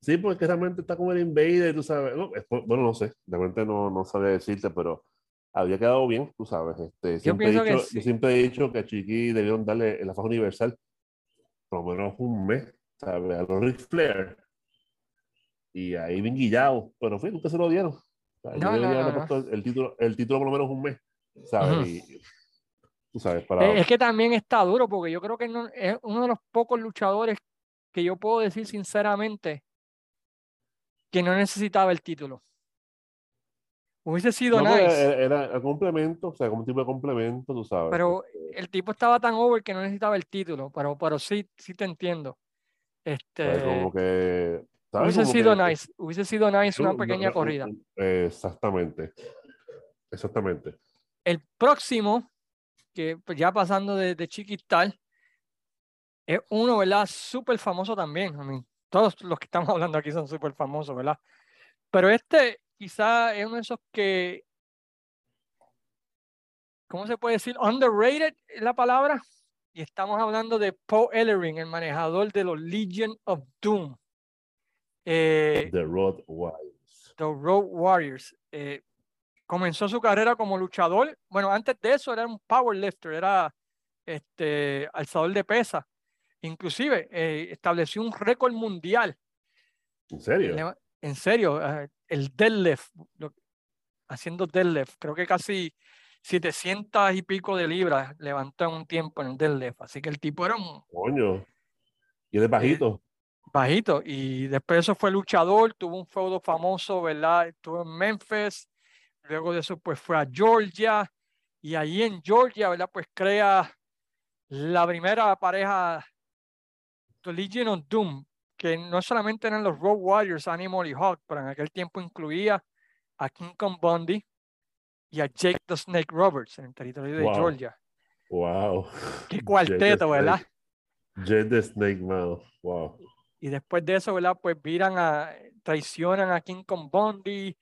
Sí, porque realmente está como el Invader, tú sabes. No, es- bueno, no sé, realmente no, no sabía decirte, pero había quedado bien, tú sabes. Este, siempre, he pienso que dicho, sí. yo siempre he dicho que a Chiqui debieron darle en la faja universal por lo menos un mes, ¿sabes? A los Ric Flair. Y ahí bien guillado, pero fue, nunca se lo dieron. No, no, no, el título, el título por lo menos un mes, ¿sabes? Ujú. Y, tú sabes, para... Eh, Es que también está duro porque yo creo que no, es uno de los pocos luchadores que yo puedo decir sinceramente que no necesitaba el título. Hubiese sido No, pues, nice, era, era complemento, o sea, como un tipo de complemento, tú sabes. pero este, el tipo estaba tan over que no necesitaba el título, pero, pero sí, sí te entiendo. ¿sabes? Este, Como que... ¿sabes? hubiese Como sido que- nice, hubiese sido nice una pequeña no, corrida. Exactamente. Exactamente. El próximo, que pues, ya pasando de, de Chiquistal, es uno, ¿verdad? Súper famoso también. I mean, todos los que estamos hablando aquí son súper famosos, ¿verdad? Pero este quizá es uno de esos que, ¿cómo se puede decir? Underrated es la palabra. Y estamos hablando de Paul Ellering, el manejador de los Legion of Doom. Eh, The Road Wives. The Road Warriors. Eh, comenzó su carrera como luchador. Bueno, antes de eso era un powerlifter, era este, alzador de pesa. Inclusive eh, estableció un récord mundial ¿En serio? en serio, el deadlift, lo- haciendo deadlift, creo que casi 700 y pico de libras levantó en un tiempo en el deadlift. Así que el tipo era un Coño. Y es bajito. bajito. Y después de eso fue luchador, tuvo un feudo famoso, ¿verdad? Estuvo en Memphis. Luego de eso, pues fue a Georgia. Y allí en Georgia, ¿verdad? Pues crea la primera pareja, The Legion of Doom, que no solamente eran los Road Warriors, Animal y Hawk, pero en aquel tiempo incluía a King Kong Bundy y a Jake the Snake Roberts en el territorio de Wow. Georgia. Wow. Qué Jake cuarteto, ¿verdad? Jet the Snake Mouth. Wow. Y después de eso, ¿verdad? Pues viran a, traicionan a King Kong Bundy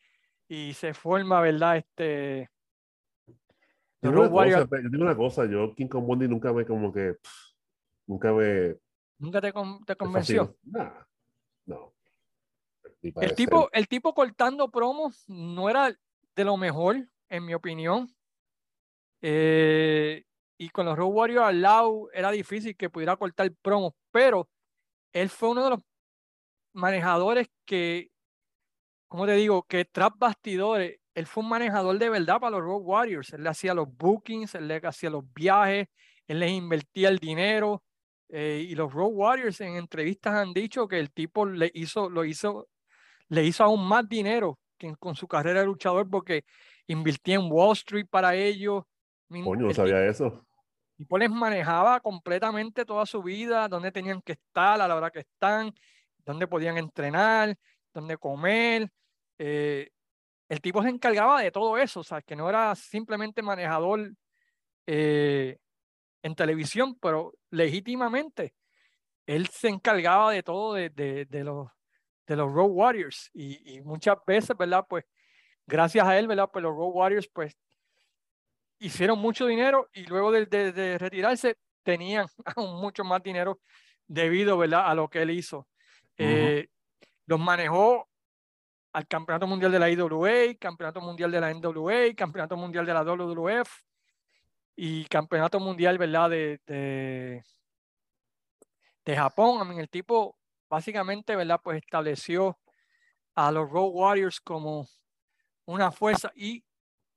y se forma, ¿verdad? Este, Road una, Warriors. cosa, yo digo una cosa, yo King Kong Bundy nunca me como que pff, nunca me, ¿Nunca te, con- te convenció? Nah, no. El tipo, el tipo cortando promos no era de lo mejor, en mi opinión. Eh, y con los Road Warriors al lado era difícil que pudiera cortar promos, pero él fue uno de los manejadores que, como te digo, que tras bastidores, él fue un manejador de verdad para los Road Warriors. Él le hacía los bookings, él le hacía los viajes, él les invertía el dinero. Eh, y los Road Warriors en entrevistas han dicho que el tipo le hizo, lo hizo, le hizo aún más dinero que con su carrera de luchador porque invirtía en Wall Street para ellos. Coño, no sabía eso. tipo les manejaba completamente toda su vida, dónde tenían que estar, a la hora que están, dónde podían entrenar, dónde comer. eh, el tipo se encargaba de todo eso, o sea, que no era simplemente manejador eh, en televisión, pero legítimamente él se encargaba de todo de, de- de los, de los Road Warriors y, y muchas veces, ¿verdad? Pues gracias a él, ¿verdad? Pues los Road Warriors, pues hicieron mucho dinero y luego de, de- de retirarse tenían aún mucho más dinero debido, ¿verdad? A lo que él hizo. Eh, los manejó al Campeonato Mundial de la IWA, Campeonato Mundial de la NWA, Campeonato Mundial de la WWF y Campeonato Mundial, ¿verdad? De, de, de Japón. I mean, el tipo básicamente, ¿verdad? Pues estableció a los Road Warriors como una fuerza y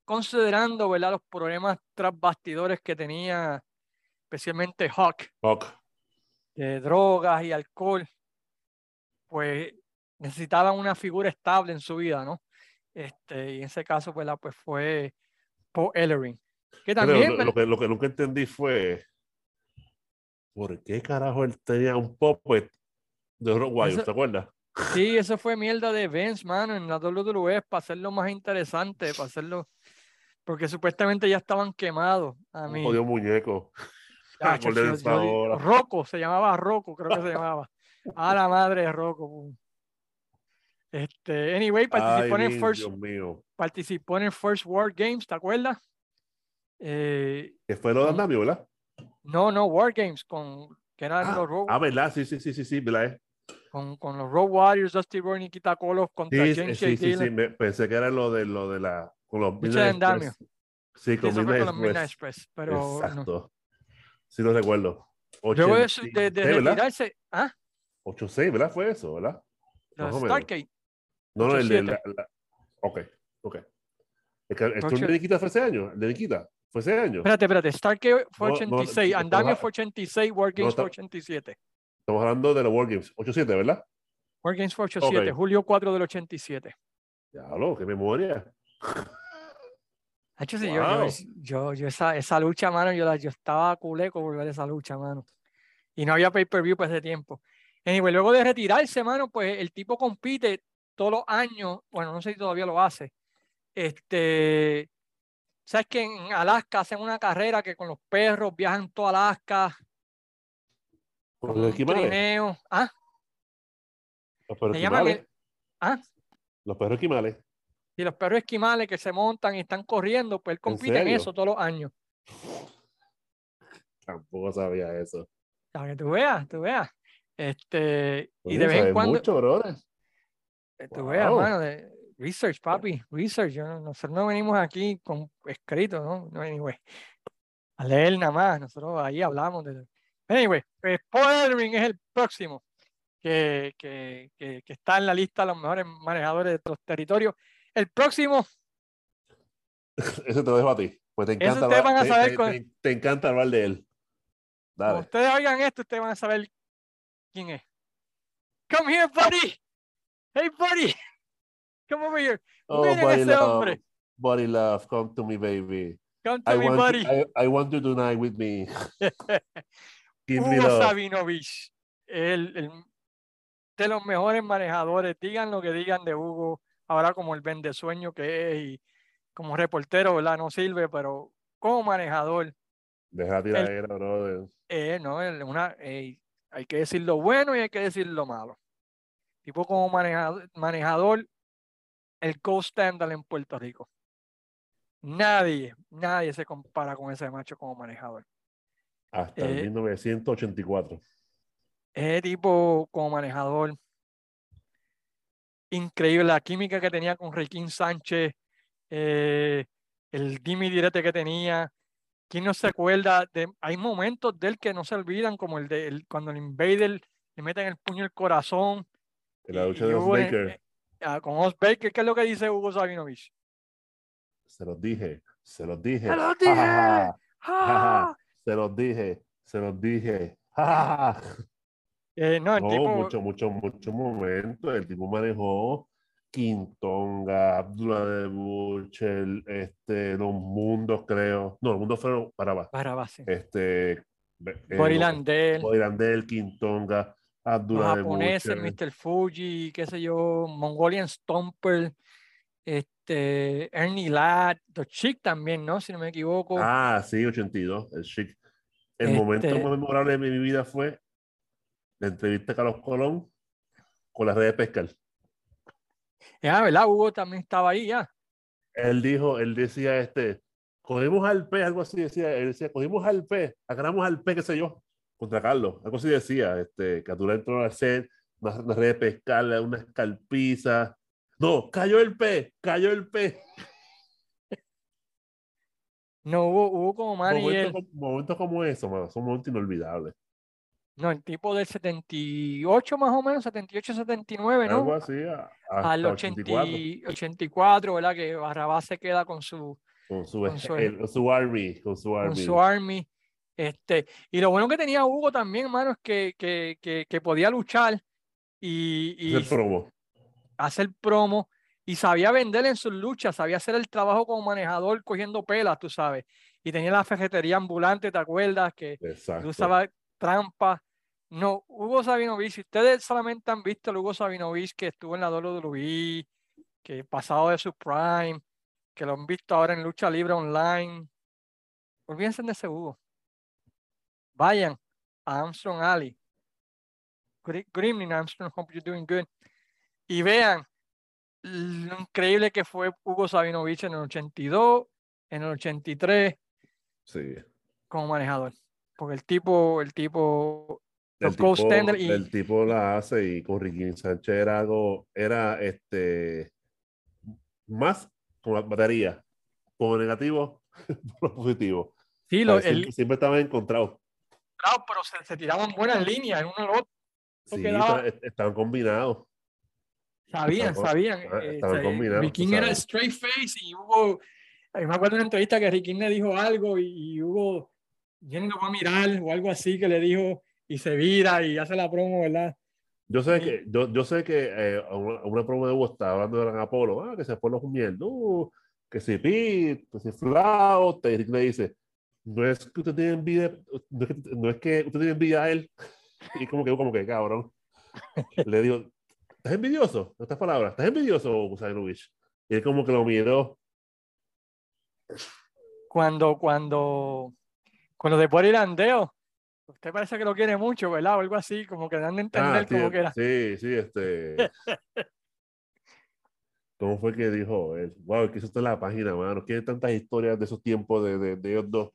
considerando, ¿verdad? Los problemas tras bastidores que tenía especialmente Hawk de drogas y alcohol, pues necesitaban una figura estable en su vida, ¿no? Este, y en ese caso, ¿verdad? Pues fue Paul Ellering. Que Pero también, lo, lo que, lo que nunca entendí fue ¿por qué carajo él tenía un puppet de Rock ¿Te acuerdas? Sí, eso fue mierda de Vince, mano, en la WWE para hacerlo más interesante, para hacerlo, porque supuestamente ya estaban quemados. A mí, jodido muñeco. Ah, yo- yo- hora. Rocco, se llamaba Rocco, creo que se llamaba. A la madre de Rocco. Este, anyway, participó Ay, en el First, participó en el First War Games, ¿te acuerdas? Eh, Que fue lo de Andamio, ¿verdad? no, no, War Games, con, que eran Ah, los Road, ah, ¿verdad? Sí, sí, sí, sí, sí, ¿verdad? con, con los Road Warriors, Dusty Roy, Nikita Koloff contra Sí, James sí, sí, sí, me- pensé que era lo de lo de la con los Midnight. Express. Sí, con eso Midnight con los Midnight Express. Pero no. Exacto. Sí lo recuerdo. Luego de, su- de, 86, de retirarse, ah, 86, ¿verdad? Fue eso, ¿verdad? menos. Stargate, No, no, el de 87. la, la- Ok, ok. El, el tour Ocho- de Nikita fue ese año. El de Nikita fue ese año. Espérate, espérate, Stargate fue No, no, 86, no, Andamio fue 86, War Games fue está- 87. Estamos hablando de los War Games. 87, ¿verdad? War Games fue 87, Ok. julio 4 del 87. Diablo, qué memoria. Hacho, sí, yo, yo, Wow. es- yo, yo esa, esa lucha, mano, yo, la, yo estaba culeco por ver esa lucha, mano. Y no había pay-per-view para ese tiempo. Anyway, luego de retirarse, mano, pues el tipo compite todos los años, bueno, no sé si todavía lo hace. Este, sabes que en Alaska hacen una carrera que con los perros viajan toda Alaska, los esquimales. trineo. Ah, Los perros esquimales. el- ah, Los perros esquimales. y los perros esquimales que se montan y están corriendo, pues él compite en eso todos los años. Tampoco sabía eso. Para que tú veas, tú veas. Este, y de vez en cuando, mucho, brother. eh, tú veas, Wow. mano, de research, papi, research. yo nosotros no venimos aquí con escrito, ¿no? No, anyway. A leer nada más, nosotros ahí hablamos de. Anyway, pues Paul es el próximo. que, que, que, que está en la lista de los mejores manejadores de los territorios. El próximo, Ese te lo dejo a ti. Pues te encanta, hablar, van a te- saber te- con- te- te encanta hablar de él. Dale. ustedes oigan esto, ustedes van a saber quién es. Come here, buddy. Hey, buddy. Come over here. Oh, Miren buddy ese love, hombre. buddy love, come to me, baby. Come to I me, buddy. I, I want you tonight with me. Give me Hugo love. Sabinovich, el, el- de los mejores manejadores. Digan lo que digan de Hugo, ahora como el vende sueño que es y como reportero, ¿verdad? No sirve, pero como manejador, Deja la tiradera, brother. eh, no, el- una, eh, hay que decir lo bueno y hay que decir lo malo. Tipo como manejador, manejador el Coast Standard en Puerto Rico. Nadie, nadie se compara con ese macho como manejador. Hasta el Eh, 1984. Ese tipo como manejador, increíble la química que tenía con Requín Sánchez, eh, el dimi direte que tenía. ¿Quién no se acuerda? De, hay momentos de él que no se olvidan, como el de el- cuando el Invader le meten el puño el corazón. En la lucha y de los Hugo ah, con Os Baker, ¿qué es lo que dice Hugo Sabinovich? Se los dije, se los dije. ¡Se los dije! ja, ja, ja. Se los dije, se los dije. Eh, no, el No, tipo, mucho, mucho, mucho momento. El tipo manejó Quintonga, Abdullah de Buchel, este, los mundos, creo. No, los mundos fueron para abajo. para base. Este, eh, Landell, Boylandel, Quintonga, los japoneses. Mr. Fuji, qué sé yo, Mongolian Stomper, este, Ernie Ladd, The Chick también, ¿no? Si no me equivoco. Ah, sí, 82, el chic. El momento Este- más memorable de mi vida fue la entrevista a Carlos Colón con la red de pescar. Ah, ¿verdad? Hugo también estaba ahí ya. Él dijo, él decía, este, cogimos al pez, algo así decía, él decía, cogimos al pez, agarramos al pez, qué sé yo, contra Carlos, algo así decía, este, que entró a hacer una, una red de pescar, unas calpizas. No, cayó el pez, cayó el pez. No, hubo, hubo como Momentos, manager. como- momentos como eso, son momentos inolvidables. No, el tipo del 78 más o menos, 78, 79, Algo ¿no? así, a- Al hasta 80 84. y- 84, ¿verdad? Que Barrabás se queda con su, Con su, con su- el- con su army, con su con army. su army. Este, y lo bueno que tenía Hugo también, hermano, es que, que, que, que podía luchar y, y el promo. hacer promo y sabía vender en sus luchas, sabía hacer el trabajo como manejador cogiendo pelas, tú sabes. Y tenía la ferretería ambulante, ¿te acuerdas? Que Exacto. usaba trampa. No, Hugo Sabinovich, si ustedes solamente han visto al Hugo Sabinovich que estuvo en la WWE, que pasado de su prime, que lo han visto ahora en lucha libre online, olvídense de ese Hugo. Vayan a Armstrong Alley. Good, good evening, Armstrong. Hope you're doing good. Y vean lo increíble que fue Hugo Sabinovich en el 82, en el 83 Sí. como manejador. Porque el tipo, el tipo, El tipo, y el tipo la hace y con Ricky Sánchez era algo, era este más con la batería, como negativo, por lo positivo. sí, O lo, sea, el, siempre, siempre estaba encontrado. Claro, pero se, se tiraban buenas líneas en uno al otro. Sí, quedaba- esta- est- estaban combinados. Sabían, Estaban- sabían. eh, estaban se- combinados, Riquín era straight face y Hugo, eh, me acuerdo de una entrevista que Riquín le dijo algo y, y Hugo, ¿quién lo a mirar? O algo así que le dijo y se vira y hace la promo, ¿verdad? Yo sé Sí. que, yo, yo sé que eh, una, una promo de Hugo estaba hablando de Gran Apolo, ah, que se fue los mierdos, uh, que si Pete, que si Flauta, y Rick le dice, no es que usted tiene envidia, no es que, no es que usted tiene envidia a él, y como que, como que, cabrón, le digo, ¿estás envidioso? Estas palabras, ¿estás envidioso, Usainovich? Y él como que lo miró, Cuando, cuando, cuando de por irandeo, usted parece que lo quiere mucho, ¿verdad? O algo así, como que dan a entender ah, sí, como que era. sí, sí, este... ¿Cómo fue que dijo él? Wow, que eso está en la página, mano. Que hay tantas historias de esos tiempos de, de, de ellos dos.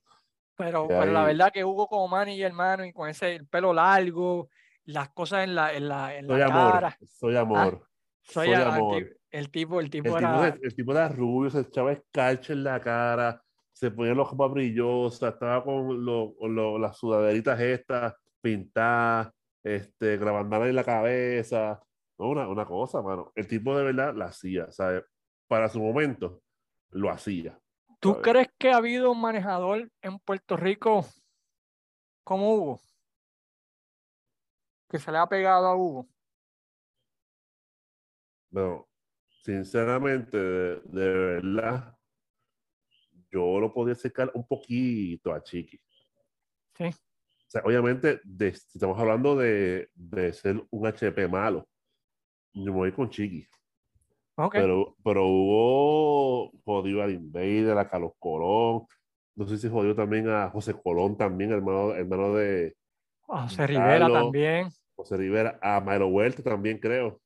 Pero, pero la verdad que Hugo como manager, hermano, y con ese el pelo largo, las cosas en la, en la, en Soy la amor, cara. soy amor. Soy soy a- al amor. ti- el tipo, el tipo El tipo, era. de- el tipo era rubio, se echaba escarcha en la cara, se ponía los ropa brillosa, estaba con lo- con lo- las sudaderitas estas pintadas. este, grabando en la cabeza. una, una cosa, mano. El tipo de verdad la hacía, ¿sabes? Para su momento, lo hacía. ¿Tú crees que ha habido un manejador en Puerto Rico como Hugo? Que se le ha pegado a Hugo. No, sinceramente, de, verdad, yo lo podía acercar un poquito a Chiqui. Sí. O sea, obviamente, estamos hablando de, ser un HP malo. Yo me voy con Chiqui. Okay. Pero, pero hubo jodido al Invader, a Carlos Colón. No sé si jodió también a José Colón, también, hermano, hermano de. José Rivera también. José Rivera, a Milo Huerta también, creo.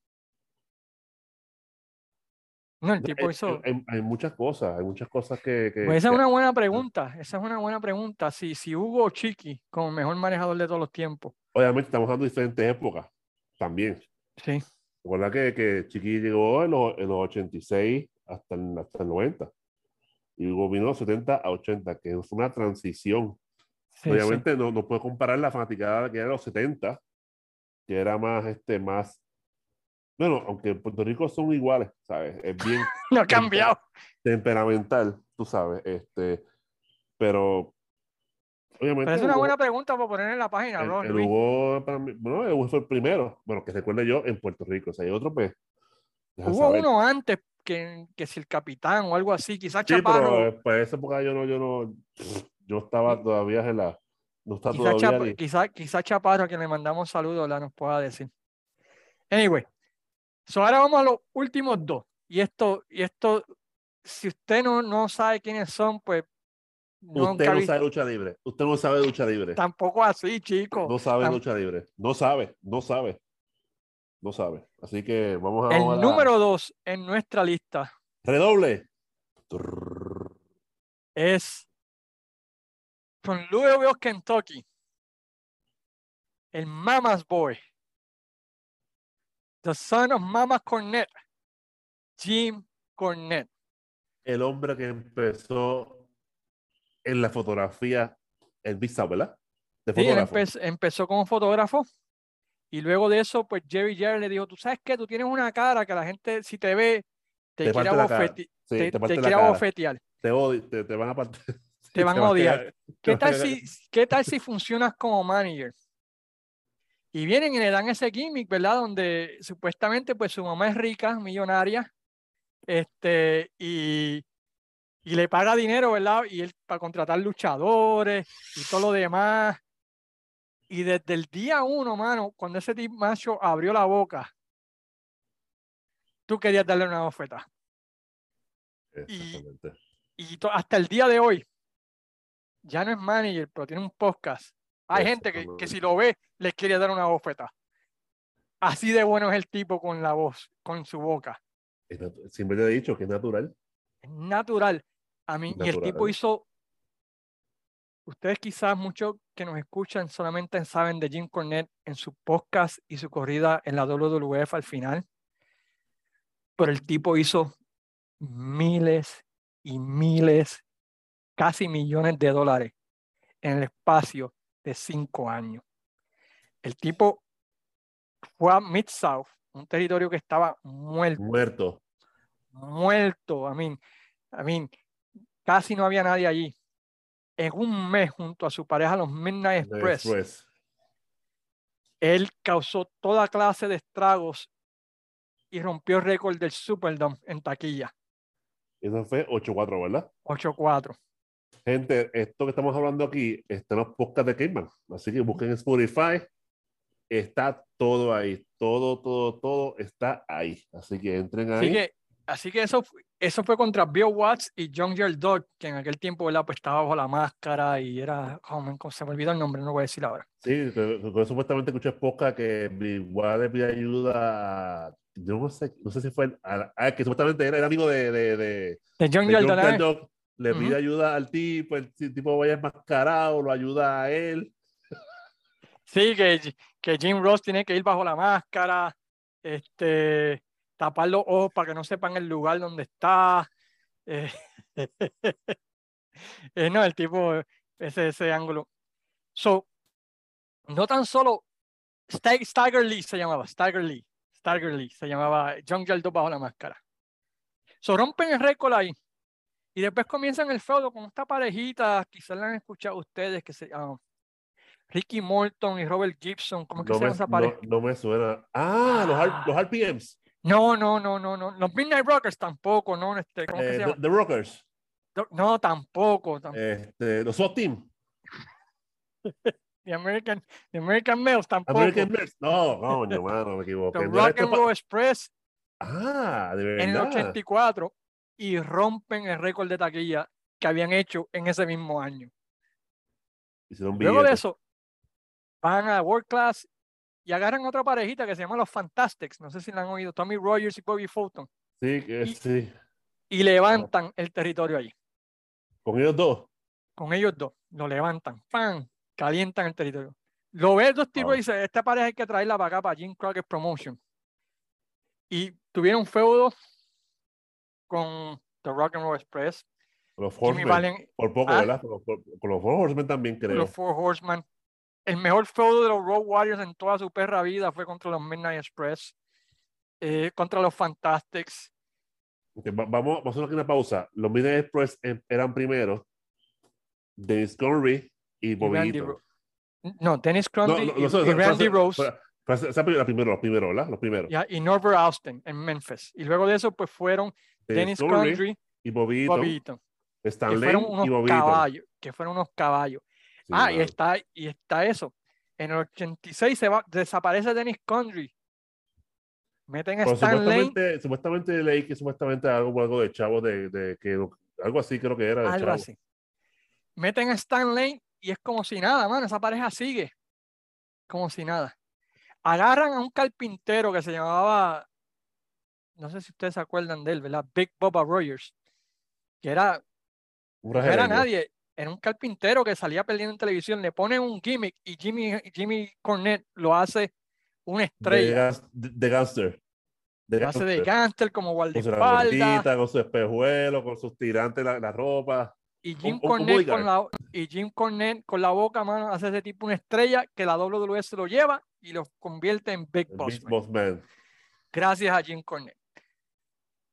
No, el tipo hizo. Hay, muchas cosas, hay muchas cosas que. Pues esa es una buena pregunta. Esa es una buena pregunta. Si, si Hugo Chiqui, como mejor manejador de todos los tiempos. Obviamente estamos hablando de diferentes épocas también. Sí. Recuerda que, que Chiqui llegó en los, en los 86 hasta el, hasta el 90. Y Hugo vino de los 70 a 80, que es una transición. Obviamente No, no puedo comparar la fanaticada que era los 70, que era más, este, más bueno, aunque en Puerto Rico son iguales, ¿sabes? Es bien. no ha cambiado. Temperamental, tú sabes. Este, pero. Obviamente. es una buena pregunta para poner en la página, ¿no? El, Hugo, para mí, bueno, el Hugo fue el primero, bueno, que recuerde yo, en Puerto Rico. O sea, hay otro, pues. Hubo uno antes que, que si el capitán o algo así, quizás sí, Chaparro. Pero, esa época yo no, yo no, yo estaba todavía en la. No está quizá todavía. quizás quizá Chaparro, a quien le mandamos saludos, la nos pueda decir. Anyway, So ahora vamos a los últimos dos. Y esto, y esto, si usted no, no sabe quiénes son, pues. Usted no sabe lucha libre. Usted no sabe lucha libre. Tampoco así, chico. No sabe lucha libre. No sabe, no sabe. No sabe. Así que vamos a. El número dos en nuestra lista. Redoble. Es. Con Louisville, Kentucky. El Mama's Boy. The son of Mama Cornette, Jim Cornette. El hombre que empezó en la fotografía en Vista, ¿verdad? De sí, empezó como fotógrafo y luego de eso, pues Jerry Jerry le dijo, tú sabes que tú tienes una cara que la gente si te ve te, quiere, abofetear. Te, te, van a Te van a odiar. ¿Qué tal, si, ¿Qué tal si funcionas como manager? Y vienen y le dan ese gimmick, ¿verdad? Donde supuestamente pues su mamá es rica, millonaria, este, y, y le paga dinero, ¿verdad? Y él para contratar luchadores y todo lo demás. Y desde el día uno, mano, cuando ese tipo macho abrió la boca, tú querías darle una bofeta. Y, y hasta el día de hoy, ya no es manager, pero tiene un podcast hay gente que, que, si lo ve, les quiere dar una bofeta. Así de bueno es el tipo con la voz, con su boca. Siempre te he dicho que es natural. Es natural. A mí, y el tipo hizo. Ustedes quizás muchos que nos escuchan solamente saben de Jim Cornette en su podcast y su corrida en la WWF al final. Pero el tipo hizo miles y miles, casi millones de dólares en el espacio de cinco años. El tipo fue a Mid-South, un territorio que estaba muerto. Muerto. Muerto. I mean, I mean, casi no había nadie allí. En un mes, junto a su pareja, los Midnight Express, él causó toda clase de estragos y rompió el récord del Superdome en taquilla. Eso fue 8-4, ¿verdad? 8-4. Gente, esto que estamos hablando aquí está en los podcasts de Cayman. Así que busquen Spotify. Está todo ahí. Todo, todo, todo está ahí. Así que entren ahí. Así que, así que eso, eso fue contra Bill Watts y John Dog, que en aquel tiempo ¿verdad? Pues estaba bajo la máscara y era. Oh, se me olvidó el nombre, no lo voy a decir ahora. Sí, pero, supuestamente escuché podcast que Bill Watts le pide ayuda a yo no sé, no sé si fue, ah, que supuestamente era, amigo de, de, de, de John, Dog le pide ayuda al tipo, el tipo vaya enmascarado, lo ayuda a él. Sí, que, que Jim Ross tiene que ir bajo la máscara, este, tapar los ojos para que no sepan el lugar donde está. Eh, eh, no, el tipo, ese, ese ángulo. So, no tan solo Sta- Stagger Lee se llamaba, Stagger Lee. Stagger Lee se llamaba John Yaldo bajo la máscara. So rompen el récord ahí. Y después comienzan el feudo con esta parejita, quizás la han escuchado ustedes, que se llama Ricky Morton y Robert Gibson. ¿Cómo que No se llama esa pareja? no, no me suena. Ah, los, Ah. los RPMs. No, no, no, no, no. Los Midnight Rockers tampoco, no. Este, ¿Cómo que eh, se llama? the Rockers. No, tampoco. tampoco. Este, los SWAT Team. The American, the American Males tampoco. American Males. No, coño, mano, me equivoqué. The No, Rock and Roll Express Ah, de en el verdad. 84 y rompen el récord de taquilla que habían hecho en ese mismo año. Luego de eso, van a World Class y agarran otra parejita que se llama los Fantastics. No sé si la han oído, Tommy Rogers y Bobby Fulton. Sí, que y- sí. Y levantan el territorio allí. Con ellos dos. Con ellos dos. Lo levantan. ¡Pam! Calientan el territorio. Lo ves dos tipos y dice, esta pareja hay que traerla para acá, para Jim Crockett Promotion. Y tuvieron feudo con The Rock and Roll Express. Con los Horsemen. Valen Por poco, Ah. ¿verdad? Con los, con- los Four Horsemen también creo. los Four Horsemen. El mejor feudo de los Road Warriors en toda su perra vida fue contra los Midnight Express. eh, contra los Fantastics. Ok, va- vamos, vamos a hacer una pausa. Los Midnight Express em- eran primero Dennis Connery y y. Ro- No, Dennis No, Crosby no, y, no, eso- y eso- Randy Rose. fue- fue esa- esa primera- primero, los primeros, ¿verdad? Los primeros. ya, y Norbert Austin en Memphis. Y luego de eso, pues fueron Dennis Connery Condry y Bobby y Eaton, Bobby Eaton, que fueron unos y caballos. Que fueron unos caballos. Sí, ah, y está, y está eso. En el 86 se va, desaparece Dennis Condry. Meten a Stan Lane, supuestamente, supuestamente leí que supuestamente algo, algo de chavo de, de que algo así creo que era de algo chavo. así. Meten a Stan Lane y es como si nada, mano. Esa pareja sigue. Como si nada. Agarran a un carpintero que se llamaba, no sé si ustedes se acuerdan de él, ¿verdad? Big Boba Rogers. Que era, no era nadie, era un carpintero que salía perdiendo en televisión. Le ponen un gimmick y Jimmy, Jimmy Cornette lo hace una estrella. de, de gangster. De Lo hace de gangster. como Con su guardaespaldas. gordita, con su espejuelo, con sus tirantes, la, la ropa. Y Jim, un- un Cornette con bodyguard. la, y Jim Cornette con la boca, mano, hace ese tipo una estrella que la WWE se lo lleva y lo convierte en Big Boss. Big Man, Boss Man. Gracias a Jim Cornette.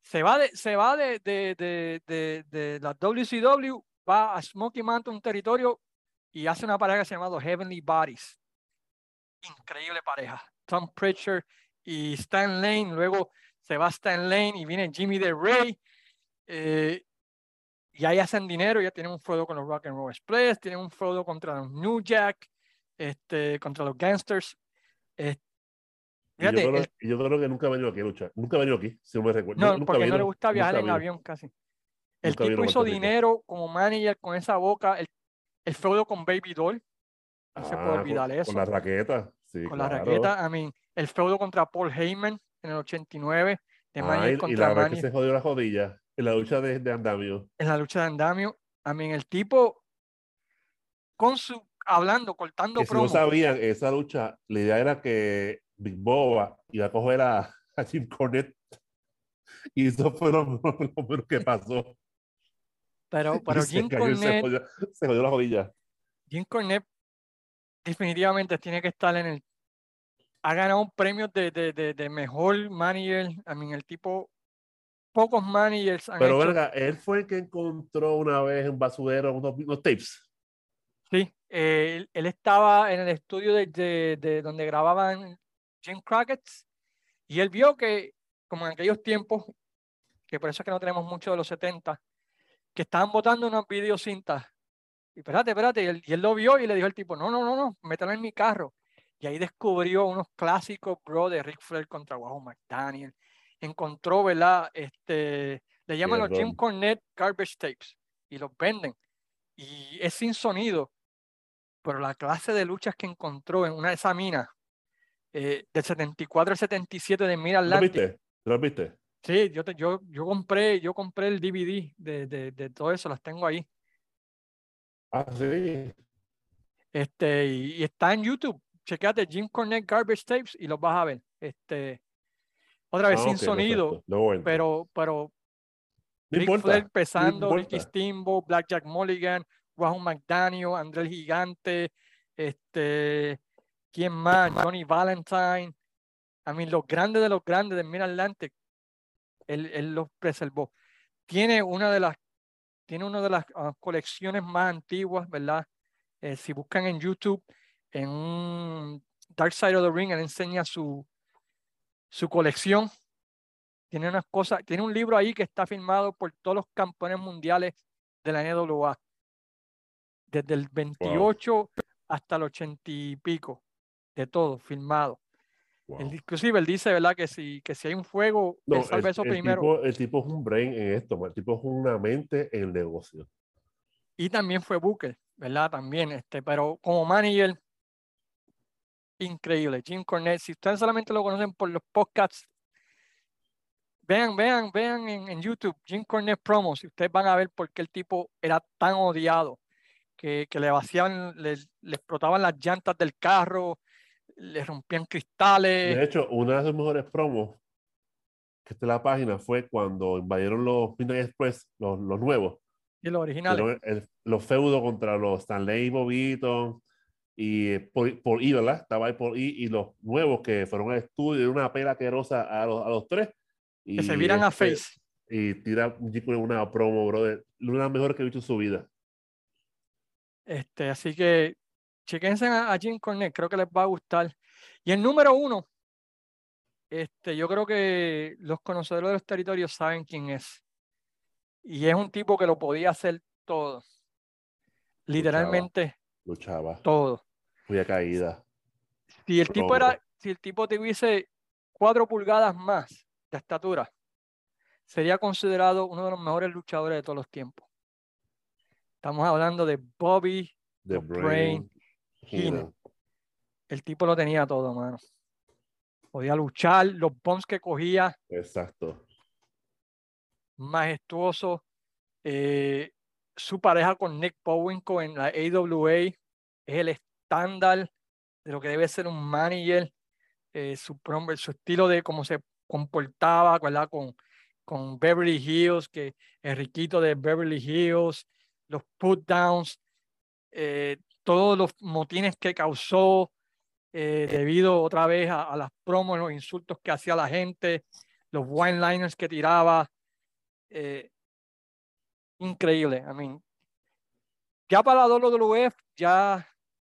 Se va de, se va de, de, de, de la WCW, va a Smoky Mountain territorio y hace una pareja que se llama los Heavenly Bodies. Increíble pareja. Tom Pritchard y Stan Lane. Luego se va Stan Lane y viene Jimmy the Ray. eh, y ahí hacen dinero, ya tienen un feudo con los Rock and Roll Express, tienen un feudo contra los New Jack, este, contra los Gangsters. eh, Y yo, creo, el- y yo creo que nunca ha venido aquí a luchar. Nunca ha venido aquí, si no me recuerdo. no, nunca porque no le gusta viajar en avión casi. El Nunca tipo hizo dinero como manager con esa boca, el, el feudo con Baby Doll, no se Ah, puede con- olvidar eso. Con la raqueta. Sí, con la claro. raqueta, I mean, el feudo contra Paul Heyman en el 89, de Ah, y, y contra la vez que se jodió la rodilla en la lucha de, de andamio. en la lucha de andamio. I mean, el tipo con su hablando, cortando Que si no sabían, esa lucha, la idea era que Big Boba iba a coger a, a Jim Cornette. Y eso fue lo, lo menos que pasó. Pero, pero Jim se Cornette, jodió, se jodió la rodilla. Jim Cornette definitivamente tiene que estar en el. Ha ganado un premio de, de, de, de mejor manager. I mean, el tipo, pocos managers han Pero hecho. verga, él fue el que encontró una vez en basurero unos, unos tapes. Sí, eh, él, él estaba en el estudio de, de- de donde grababan Jim Crockett y él vio que, como en aquellos tiempos, que por eso es que no tenemos mucho de los 70, que estaban botando unas videocintas. Y espérate, espérate, y él, y él lo vio y le dijo al tipo, no, no, no, no, mételo en mi carro. Y ahí descubrió unos clásicos, bro, de Ric Flair contra Wahoo McDaniel. Encontró, ¿verdad? Este, le llaman los Jim. Cornette Garbage Tapes y los venden. Y es sin sonido, pero la clase de luchas que encontró en una de esas minas, eh, del 74 al 77 de Mid ¿Lo Atlantic. viste? ¿Lo viste? Sí, yo, te- yo, yo compré, yo compré el DVD de, de, de todo eso, las tengo ahí. Ah, sí. Este, y, y está en YouTube. Chequéate Jim Cornette Garbage Tapes y los vas a ver. Este, otra vez Ah, sin sonido, pero, pero no Ric importa. Flair pesando, Ricky importa. Steamboat, Blackjack Mulligan, Wahoo McDaniel, André el Gigante, este, ¿Quién más? Johnny Valentine. A mí, los grandes de los grandes de Mid Atlantic, él, él los preservó. Tiene una de las, tiene una de las ah, colecciones más antiguas, ¿verdad? Eh, si buscan en YouTube, en un Dark Side of the Ring, él enseña su, su colección. Tiene unas cosas, tiene un libro ahí que está firmado por todos los campeones mundiales de la NWA. Desde el 28 hasta el 80 y pico, de todo, firmado. Inclusive él dice, ¿verdad? Que si, que si hay un fuego, no, el, eso primero. el tipo es un brain en esto, el tipo es una mente en el negocio. Y también fue Booker, ¿verdad? También, este, pero como manager, increíble. Jim Cornette, si ustedes solamente lo conocen por los podcasts, vean, vean, vean en, YouTube Jim Cornette promos y ustedes van a ver por qué el tipo era tan odiado, que, que le vacían, le, le, explotaban las llantas del carro, le rompían cristales. De hecho, una de las mejores promos que está en la página fue cuando invadieron los Midnight Express, los, los nuevos. Y los originales. los feudos contra los Stanley y Bobito y por, por I, ¿verdad? Estaba ahí por I y los nuevos que fueron al estudio, de una pela querosa a los, a los tres. Y que se miran a este, Face. Y tira una promo, brother. Una mejor que he visto en su vida. Este, así que chequense a, Jim Cornette, creo que les va a gustar. Y el número uno, este, yo creo que los conocedores de los territorios saben quién es. Y es un tipo que lo podía hacer todo. Literalmente. Luchaba. Todo. Muy caída. Si el tipo era, si el tipo tuviese cuatro pulgadas más de estatura, sería considerado uno de los mejores luchadores de todos los tiempos. Estamos hablando de Bobby The, Brain, El tipo lo tenía todo, mano. Podía luchar, los bombs que cogía. Exacto. Majestuoso. Eh, su pareja con Nick Bowenko en la AWA es el estándar de lo que debe ser un manager, eh, su, su estilo de cómo se comportaba ¿verdad? Con, con Beverly Hills, que el riquito de Beverly Hills, los put downs, eh, todos los motines que causó eh, debido otra vez a, las promos, los insultos que hacía la gente, los wine liners que tiraba. increíble, I mean, ya para la WWF ya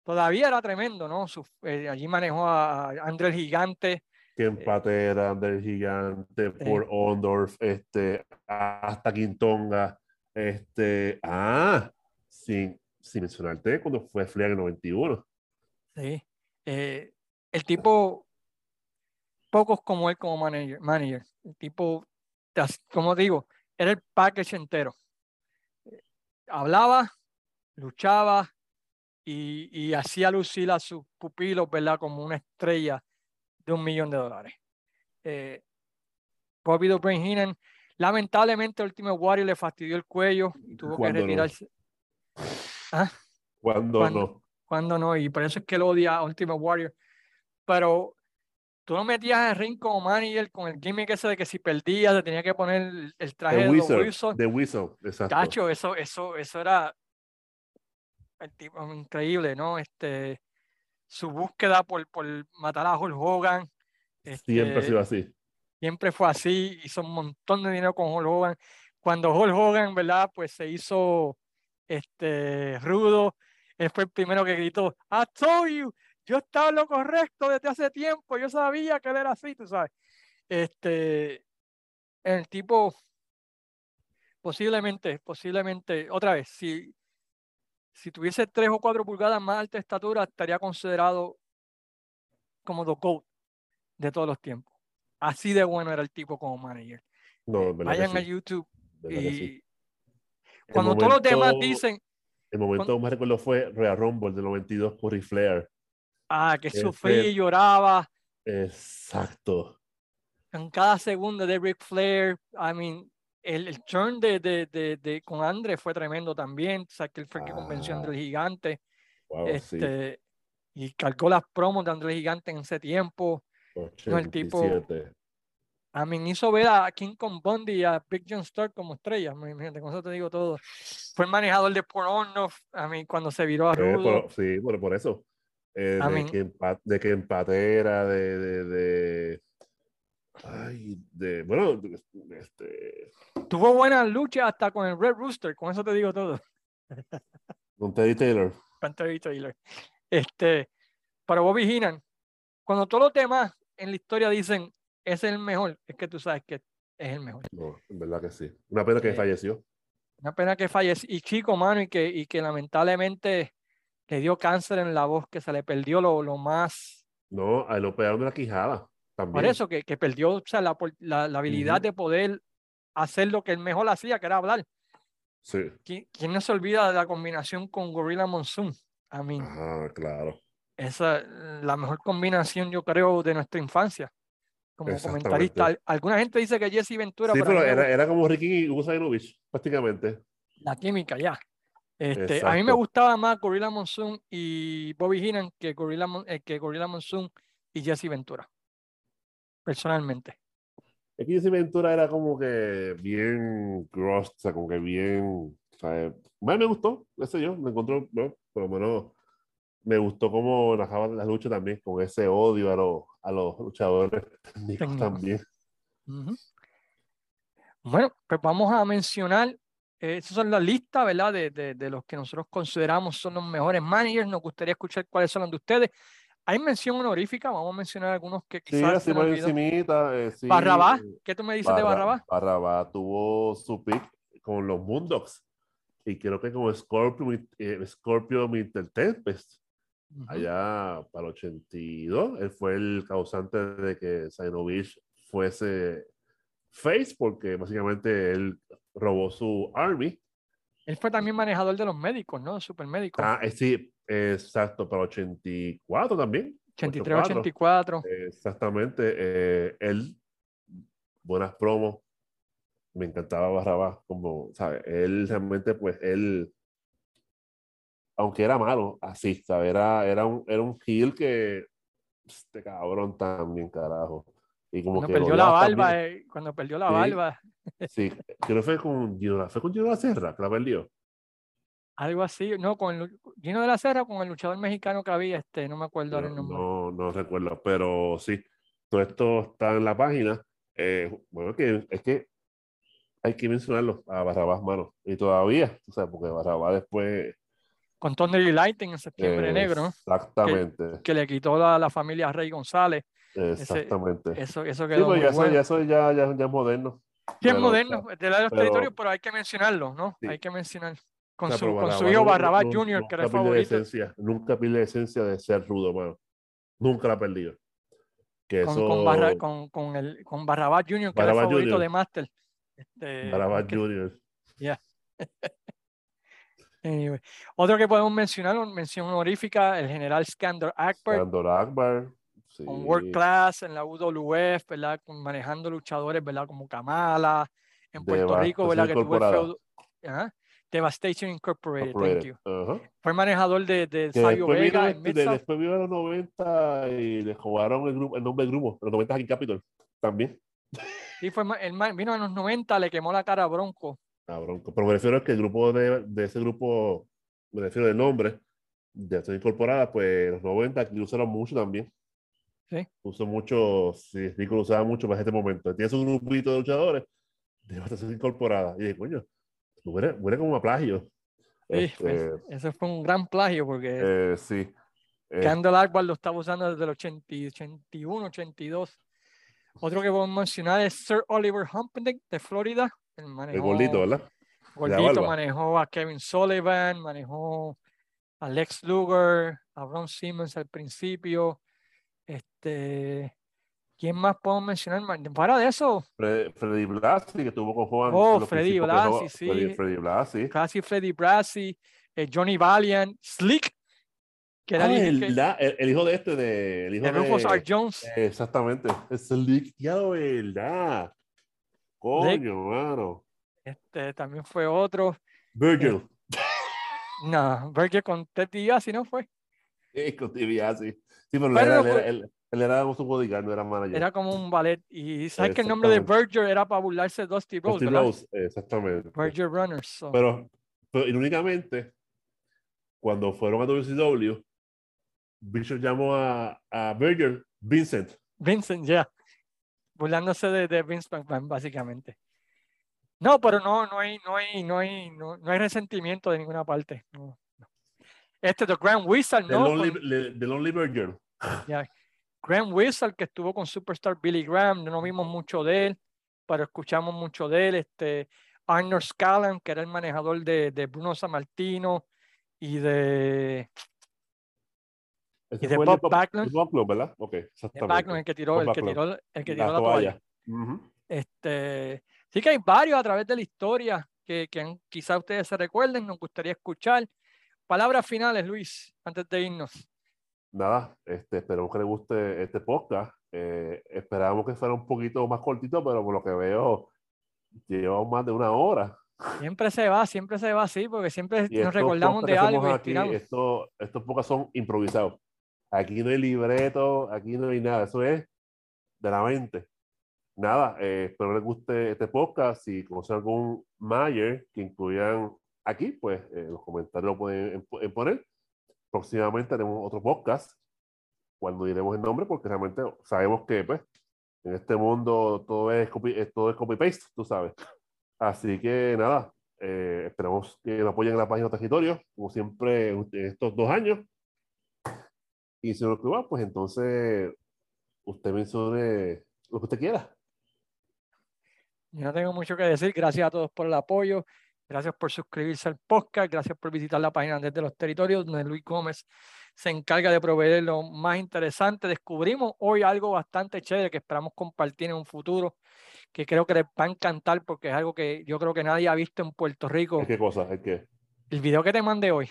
todavía era tremendo, ¿no? Eh, allí manejó a André el Gigante. Que empate era André el Gigante, por Ondorf, este, hasta Quintonga. Este, ah, sin, sin mencionarte cuando fue Flair en el 91. Sí. Eh, el tipo, pocos como él como manager, manager. El tipo, como digo, era el package entero. Hablaba, luchaba, y, hacía lucir a sus pupilos, ¿verdad? Como una estrella de un millón de dólares. Eh, Bobby Brain lamentablemente el último Warrior le fastidió el cuello y tuvo que retirarse. ¿Ah? ¿Cuándo, no? Cuando no, y por eso es que él odia a Ultimate Warrior. Pero tú no metías el ring como manager con el gimmick ese de que si perdías te tenía que poner el, traje de Whistle. De Whistle, exacto. eso, eso, eso era el tipo increíble, ¿no? Este, su búsqueda por, por matar a Hulk Hogan. siempre ha sido este, así. Siempre fue así, hizo un montón de dinero con Hulk Hogan. Cuando Hulk Hogan, ¿verdad? Pues se hizo este, rudo, él fue el primero que gritó, I told you, yo estaba en lo correcto desde hace tiempo, yo sabía que él era así, tú sabes. Este, el tipo, posiblemente, posiblemente, otra vez, si si tuviese tres o cuatro pulgadas más alta estatura, estaría considerado como the GOAT de todos los tiempos. Así de bueno era el tipo como manager. No, Vayan a YouTube y cuando todos los demás dicen... El momento más recuerdo fue Royal Rumble del 92 por Flair. Ah, que sufría y lloraba. Exacto. En cada segundo de Ric Flair, I mean, el, el turn de, de, de, de, con André fue tremendo también. O sea, que él fue el que convenció a André Gigante. este, Y cargó las promos de André Gigante en ese tiempo. No, el tipo. A mí hizo ver a King Kong Bundy y a Big John Stark como estrellas. Con eso te digo todo. Fue el manejador de Porno a mí cuando se viró a Rudo. sí, por, por eso. eh, de, que empa- de que empatera, de, de, de- ay, de, bueno, este, Tuvo buenas luchas hasta con el Red Rooster, con eso te digo todo. con Teddy Taylor. con Terry Taylor. Este, pero Bobby Heenan, cuando todos los demás en la historia dicen es el mejor, es que tú sabes que es el mejor. No, en verdad que sí. Una pena que Eh, falleció. Una pena que falleció. Y chico, mano, y que, y que lamentablemente le dio cáncer en la voz, que se le perdió lo, lo más. No, lo pegaron de la quijada. También. Por eso, que, que perdió o sea, la, la, la habilidad Ujú. de poder hacer lo que él mejor hacía, que era hablar. Sí. ¿Quién, quién no se olvida de la combinación con Gorilla Monsoon? A mí, Ajá, claro. esa es la mejor combinación, yo creo, de nuestra infancia. Como comentarista. Al- Alguna gente dice que Jesse Ventura, Sí, pero era, era como Ricky y Hugo Sainovich, prácticamente. la química ya. Este, a mí me gustaba más Gorilla Monsoon y Bobby Heenan que Gorilla, eh, que Gorilla Monsoon y Jesse Ventura. Personalmente. Es que Jesse Ventura era como que bien gross, o sea, como que bien. O sea, me gustó, qué sé yo, me encontró, no, por lo menos me gustó cómo narraba la lucha también, con ese odio a los, a los luchadores técnicos también. Ujú. Bueno, pues vamos a mencionar, eh, esas son las listas, ¿verdad? De, de, de los que nosotros consideramos son los mejores managers. Nos gustaría escuchar cuáles son los de ustedes. Hay mención honorífica, vamos a mencionar algunos que Sí, quizás así por olvidó. encimita. eh, sí, Barrabás, eh, ¿qué tú me dices de Barra- Barrabás? Barrabás tuvo su pick con los Moondogs. Y creo que con Scorpio, eh, Scorpio Mr. Tempest, Allá para el 82, él fue el causante de que Sainovich fuese face, porque básicamente él robó su army. Él fue también manejador de los médicos, ¿no? Supermédico. Ah, eh, sí, exacto, para el 84 también. 83, 84. 84. Exactamente. eh, él, buenas promos. Me encantaba Barrabás, como, ¿sabes? Él realmente, pues, él, aunque era malo, así, ¿sabes? Era, era, un, era un heel que, este cabrón también, carajo. Y como Cuando que perdió la barba, eh, cuando perdió la Sí. barba, Sí, creo que fue con Gino, fue con Gino La Serra, que la perdió. algo así, no, con el Gino de la Serra, con el luchador mexicano que había, este, no me acuerdo ahora el No, nombre. no, no recuerdo, pero sí, todo esto está en la página. Eh, bueno, que, es que hay que mencionarlo a Barrabás, mano. Y todavía, o sea, porque Barrabás después. Con Thunder Lightning en septiembre negro, ¿no? Exactamente, que le quitó la, la familia Rey González. exactamente. Eso, eso Sí, quedó pues muy ya, eso, bueno. ya, eso ya, ya, ya es moderno. Sí, es moderno, o sea, de la de los pero- territorios, pero hay que mencionarlo, ¿no? Sí. Hay que mencionar. Con, o sea, su, con su Barrabás hijo Barrabás nu- Jr., que era el favorito. esencia, nunca pierde la esencia de ser rudo, mano. Nunca la ha perdido. Que Con, eso. con, Barra- con, con el, con Barrabás Jr., que era el Barrabás favorito Jr.. de Master. Este, Barrabás aunque- Jr. anyway. Otro que podemos mencionar, una mención honorífica, el general Skandor Akbar, Sandor Akbar. Sí. con World Class en la UWF, ¿verdad? Manejando luchadores, ¿verdad? Como Kamala, en Puerto Rico, ¿verdad? Que tuvo el feudo. Ajá. Devastation Incorporated, thank Incorporated. you. Ajá. Fue manejador de, de Sabio después, vino Vega en este- de- después vino a los 90 y le jugaron el, grupo, el nombre del grupo, los 90 aquí Capitol también. Sí, fue, ma- vino en los 90, le quemó la cara a Bronco. Cabrón. Pero me refiero a que el grupo de, de ese grupo, me refiero del nombre, de acción incorporada, pues los 90 aquí lo usaron mucho también. Sí. Usó mucho, sí, Rico lo usaba mucho para este momento. Tiene su grupito de luchadores de acción incorporada. Y dije, coño, huele, huele como a plagio. Sí, pues, Este, ese fue un gran plagio porque eh, sí. Eh, Candle Akbar lo estaba usando desde el 80, 81, 82. Otro que podemos mencionar es Sir Oliver Humperdinck de Florida. El manejó, gordito, ¿verdad? gordito, manejó a Kevin Sullivan, manejó a Lex Luger, a Ron Simmons al principio. Este, ¿Quién más podemos mencionar? Para de eso, Fre- Freddy Blasi, que estuvo con Juan. Oh, Freddy Blasi, sí. Freddy, Freddy Blasi. casi Freddy Brassi, eh, Johnny Valiant, Slick, que era Ah, el, el, que- la- el- el hijo de este, de, el hijo de Rufus de, R. Jones. Exactamente. Es el liqueado, ¿verdad? Coño, mano. Este, también fue otro. Virgil. No, Berger con Ted Diaz, no fue. Eh, con DiBiase. Sí, pero él Pero era, no él, era, él, él era un bodyguard, no era manager. Era como un ballet. Y sabes que el nombre de. Berger era para burlarse de Dusty Rose, Dusty ¿verdad? Rose, exactamente. Berger Runners. so. Pero, pero irónicamente, cuando fueron a WCW, Bishop llamó a, a Berger Vincent. Vincent, ya. Burlándose de, de Vince McMahon, básicamente. No, pero no, no hay, no hay, no hay, no, no hay resentimiento de ninguna parte. No, no. Este The Grand Wizard, The ¿no? Lonely, Con- le- The Lonely Berger. ya. Grand Wizard que estuvo con Superstar Billy Graham, no vimos mucho de él, pero escuchamos mucho de él. Este Arnold Scallan, que era el manejador de, de Bruno Sammartino y de, Ese y de Bob Backlund. Club, ¿verdad? Ok. Backlund, el que tiró, el que Backlund. tiró, el que tiró La la toalla. toalla. Ujú. Este, sí que hay varios a través de la historia que, que quizá ustedes se recuerden, nos gustaría escuchar. Palabras finales, Luis, antes de irnos. Nada, este, esperemos que les guste este podcast. Eh, esperábamos que fuera un poquito más cortito, pero por lo que veo, llevamos más de una hora. Siempre se va, siempre se va así, porque siempre Y nos estos recordamos de algo aquí, inspiramos. esto- estos podcasts son improvisados. Aquí no hay libreto, aquí no hay nada, eso es de la mente. Nada, eh, espero les guste este podcast. Si conocen algún Mayer que incluyan aquí, pues eh, los comentarios lo pueden en- en poner. Próximamente tenemos otro podcast cuando diremos el nombre, porque realmente sabemos que pues, en este mundo todo es copy, eh, todo es copy paste, tú sabes. Así que nada, eh, esperamos que nos apoyen en la página de territorio, como siempre en estos dos años. Y si no lo va, pues entonces usted mencione lo que usted quiera. Yo no tengo mucho que decir. Gracias a todos por el apoyo. Gracias por suscribirse al podcast. Gracias por visitar la página desde los territorios, donde Luis Gómez se encarga de proveer lo más interesante. Descubrimos hoy algo bastante chévere que esperamos compartir en un futuro, que creo que les va a encantar porque es algo que yo creo que nadie ha visto en Puerto Rico. ¿Es qué cosa? ¿Es qué? El video que te mandé hoy.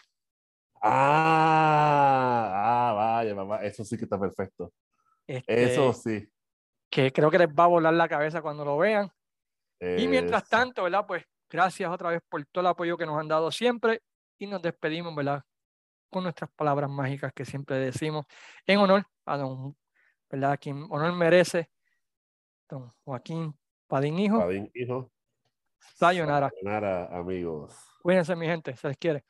Ah, ah, vaya, mamá, eso sí que está perfecto. Eso este, sí. que creo que les va a volar la cabeza cuando lo vean. Y mientras Eso. tanto, ¿verdad? Pues gracias otra vez por todo el apoyo que nos han dado siempre y nos despedimos, ¿verdad? Con nuestras palabras mágicas que siempre decimos en honor a don, ¿verdad? A quien honor merece, don Joaquín Padín Hijo. Padín, hijo. Sayonara. Sayonara, amigos. Cuídense, mi gente, se les quiere.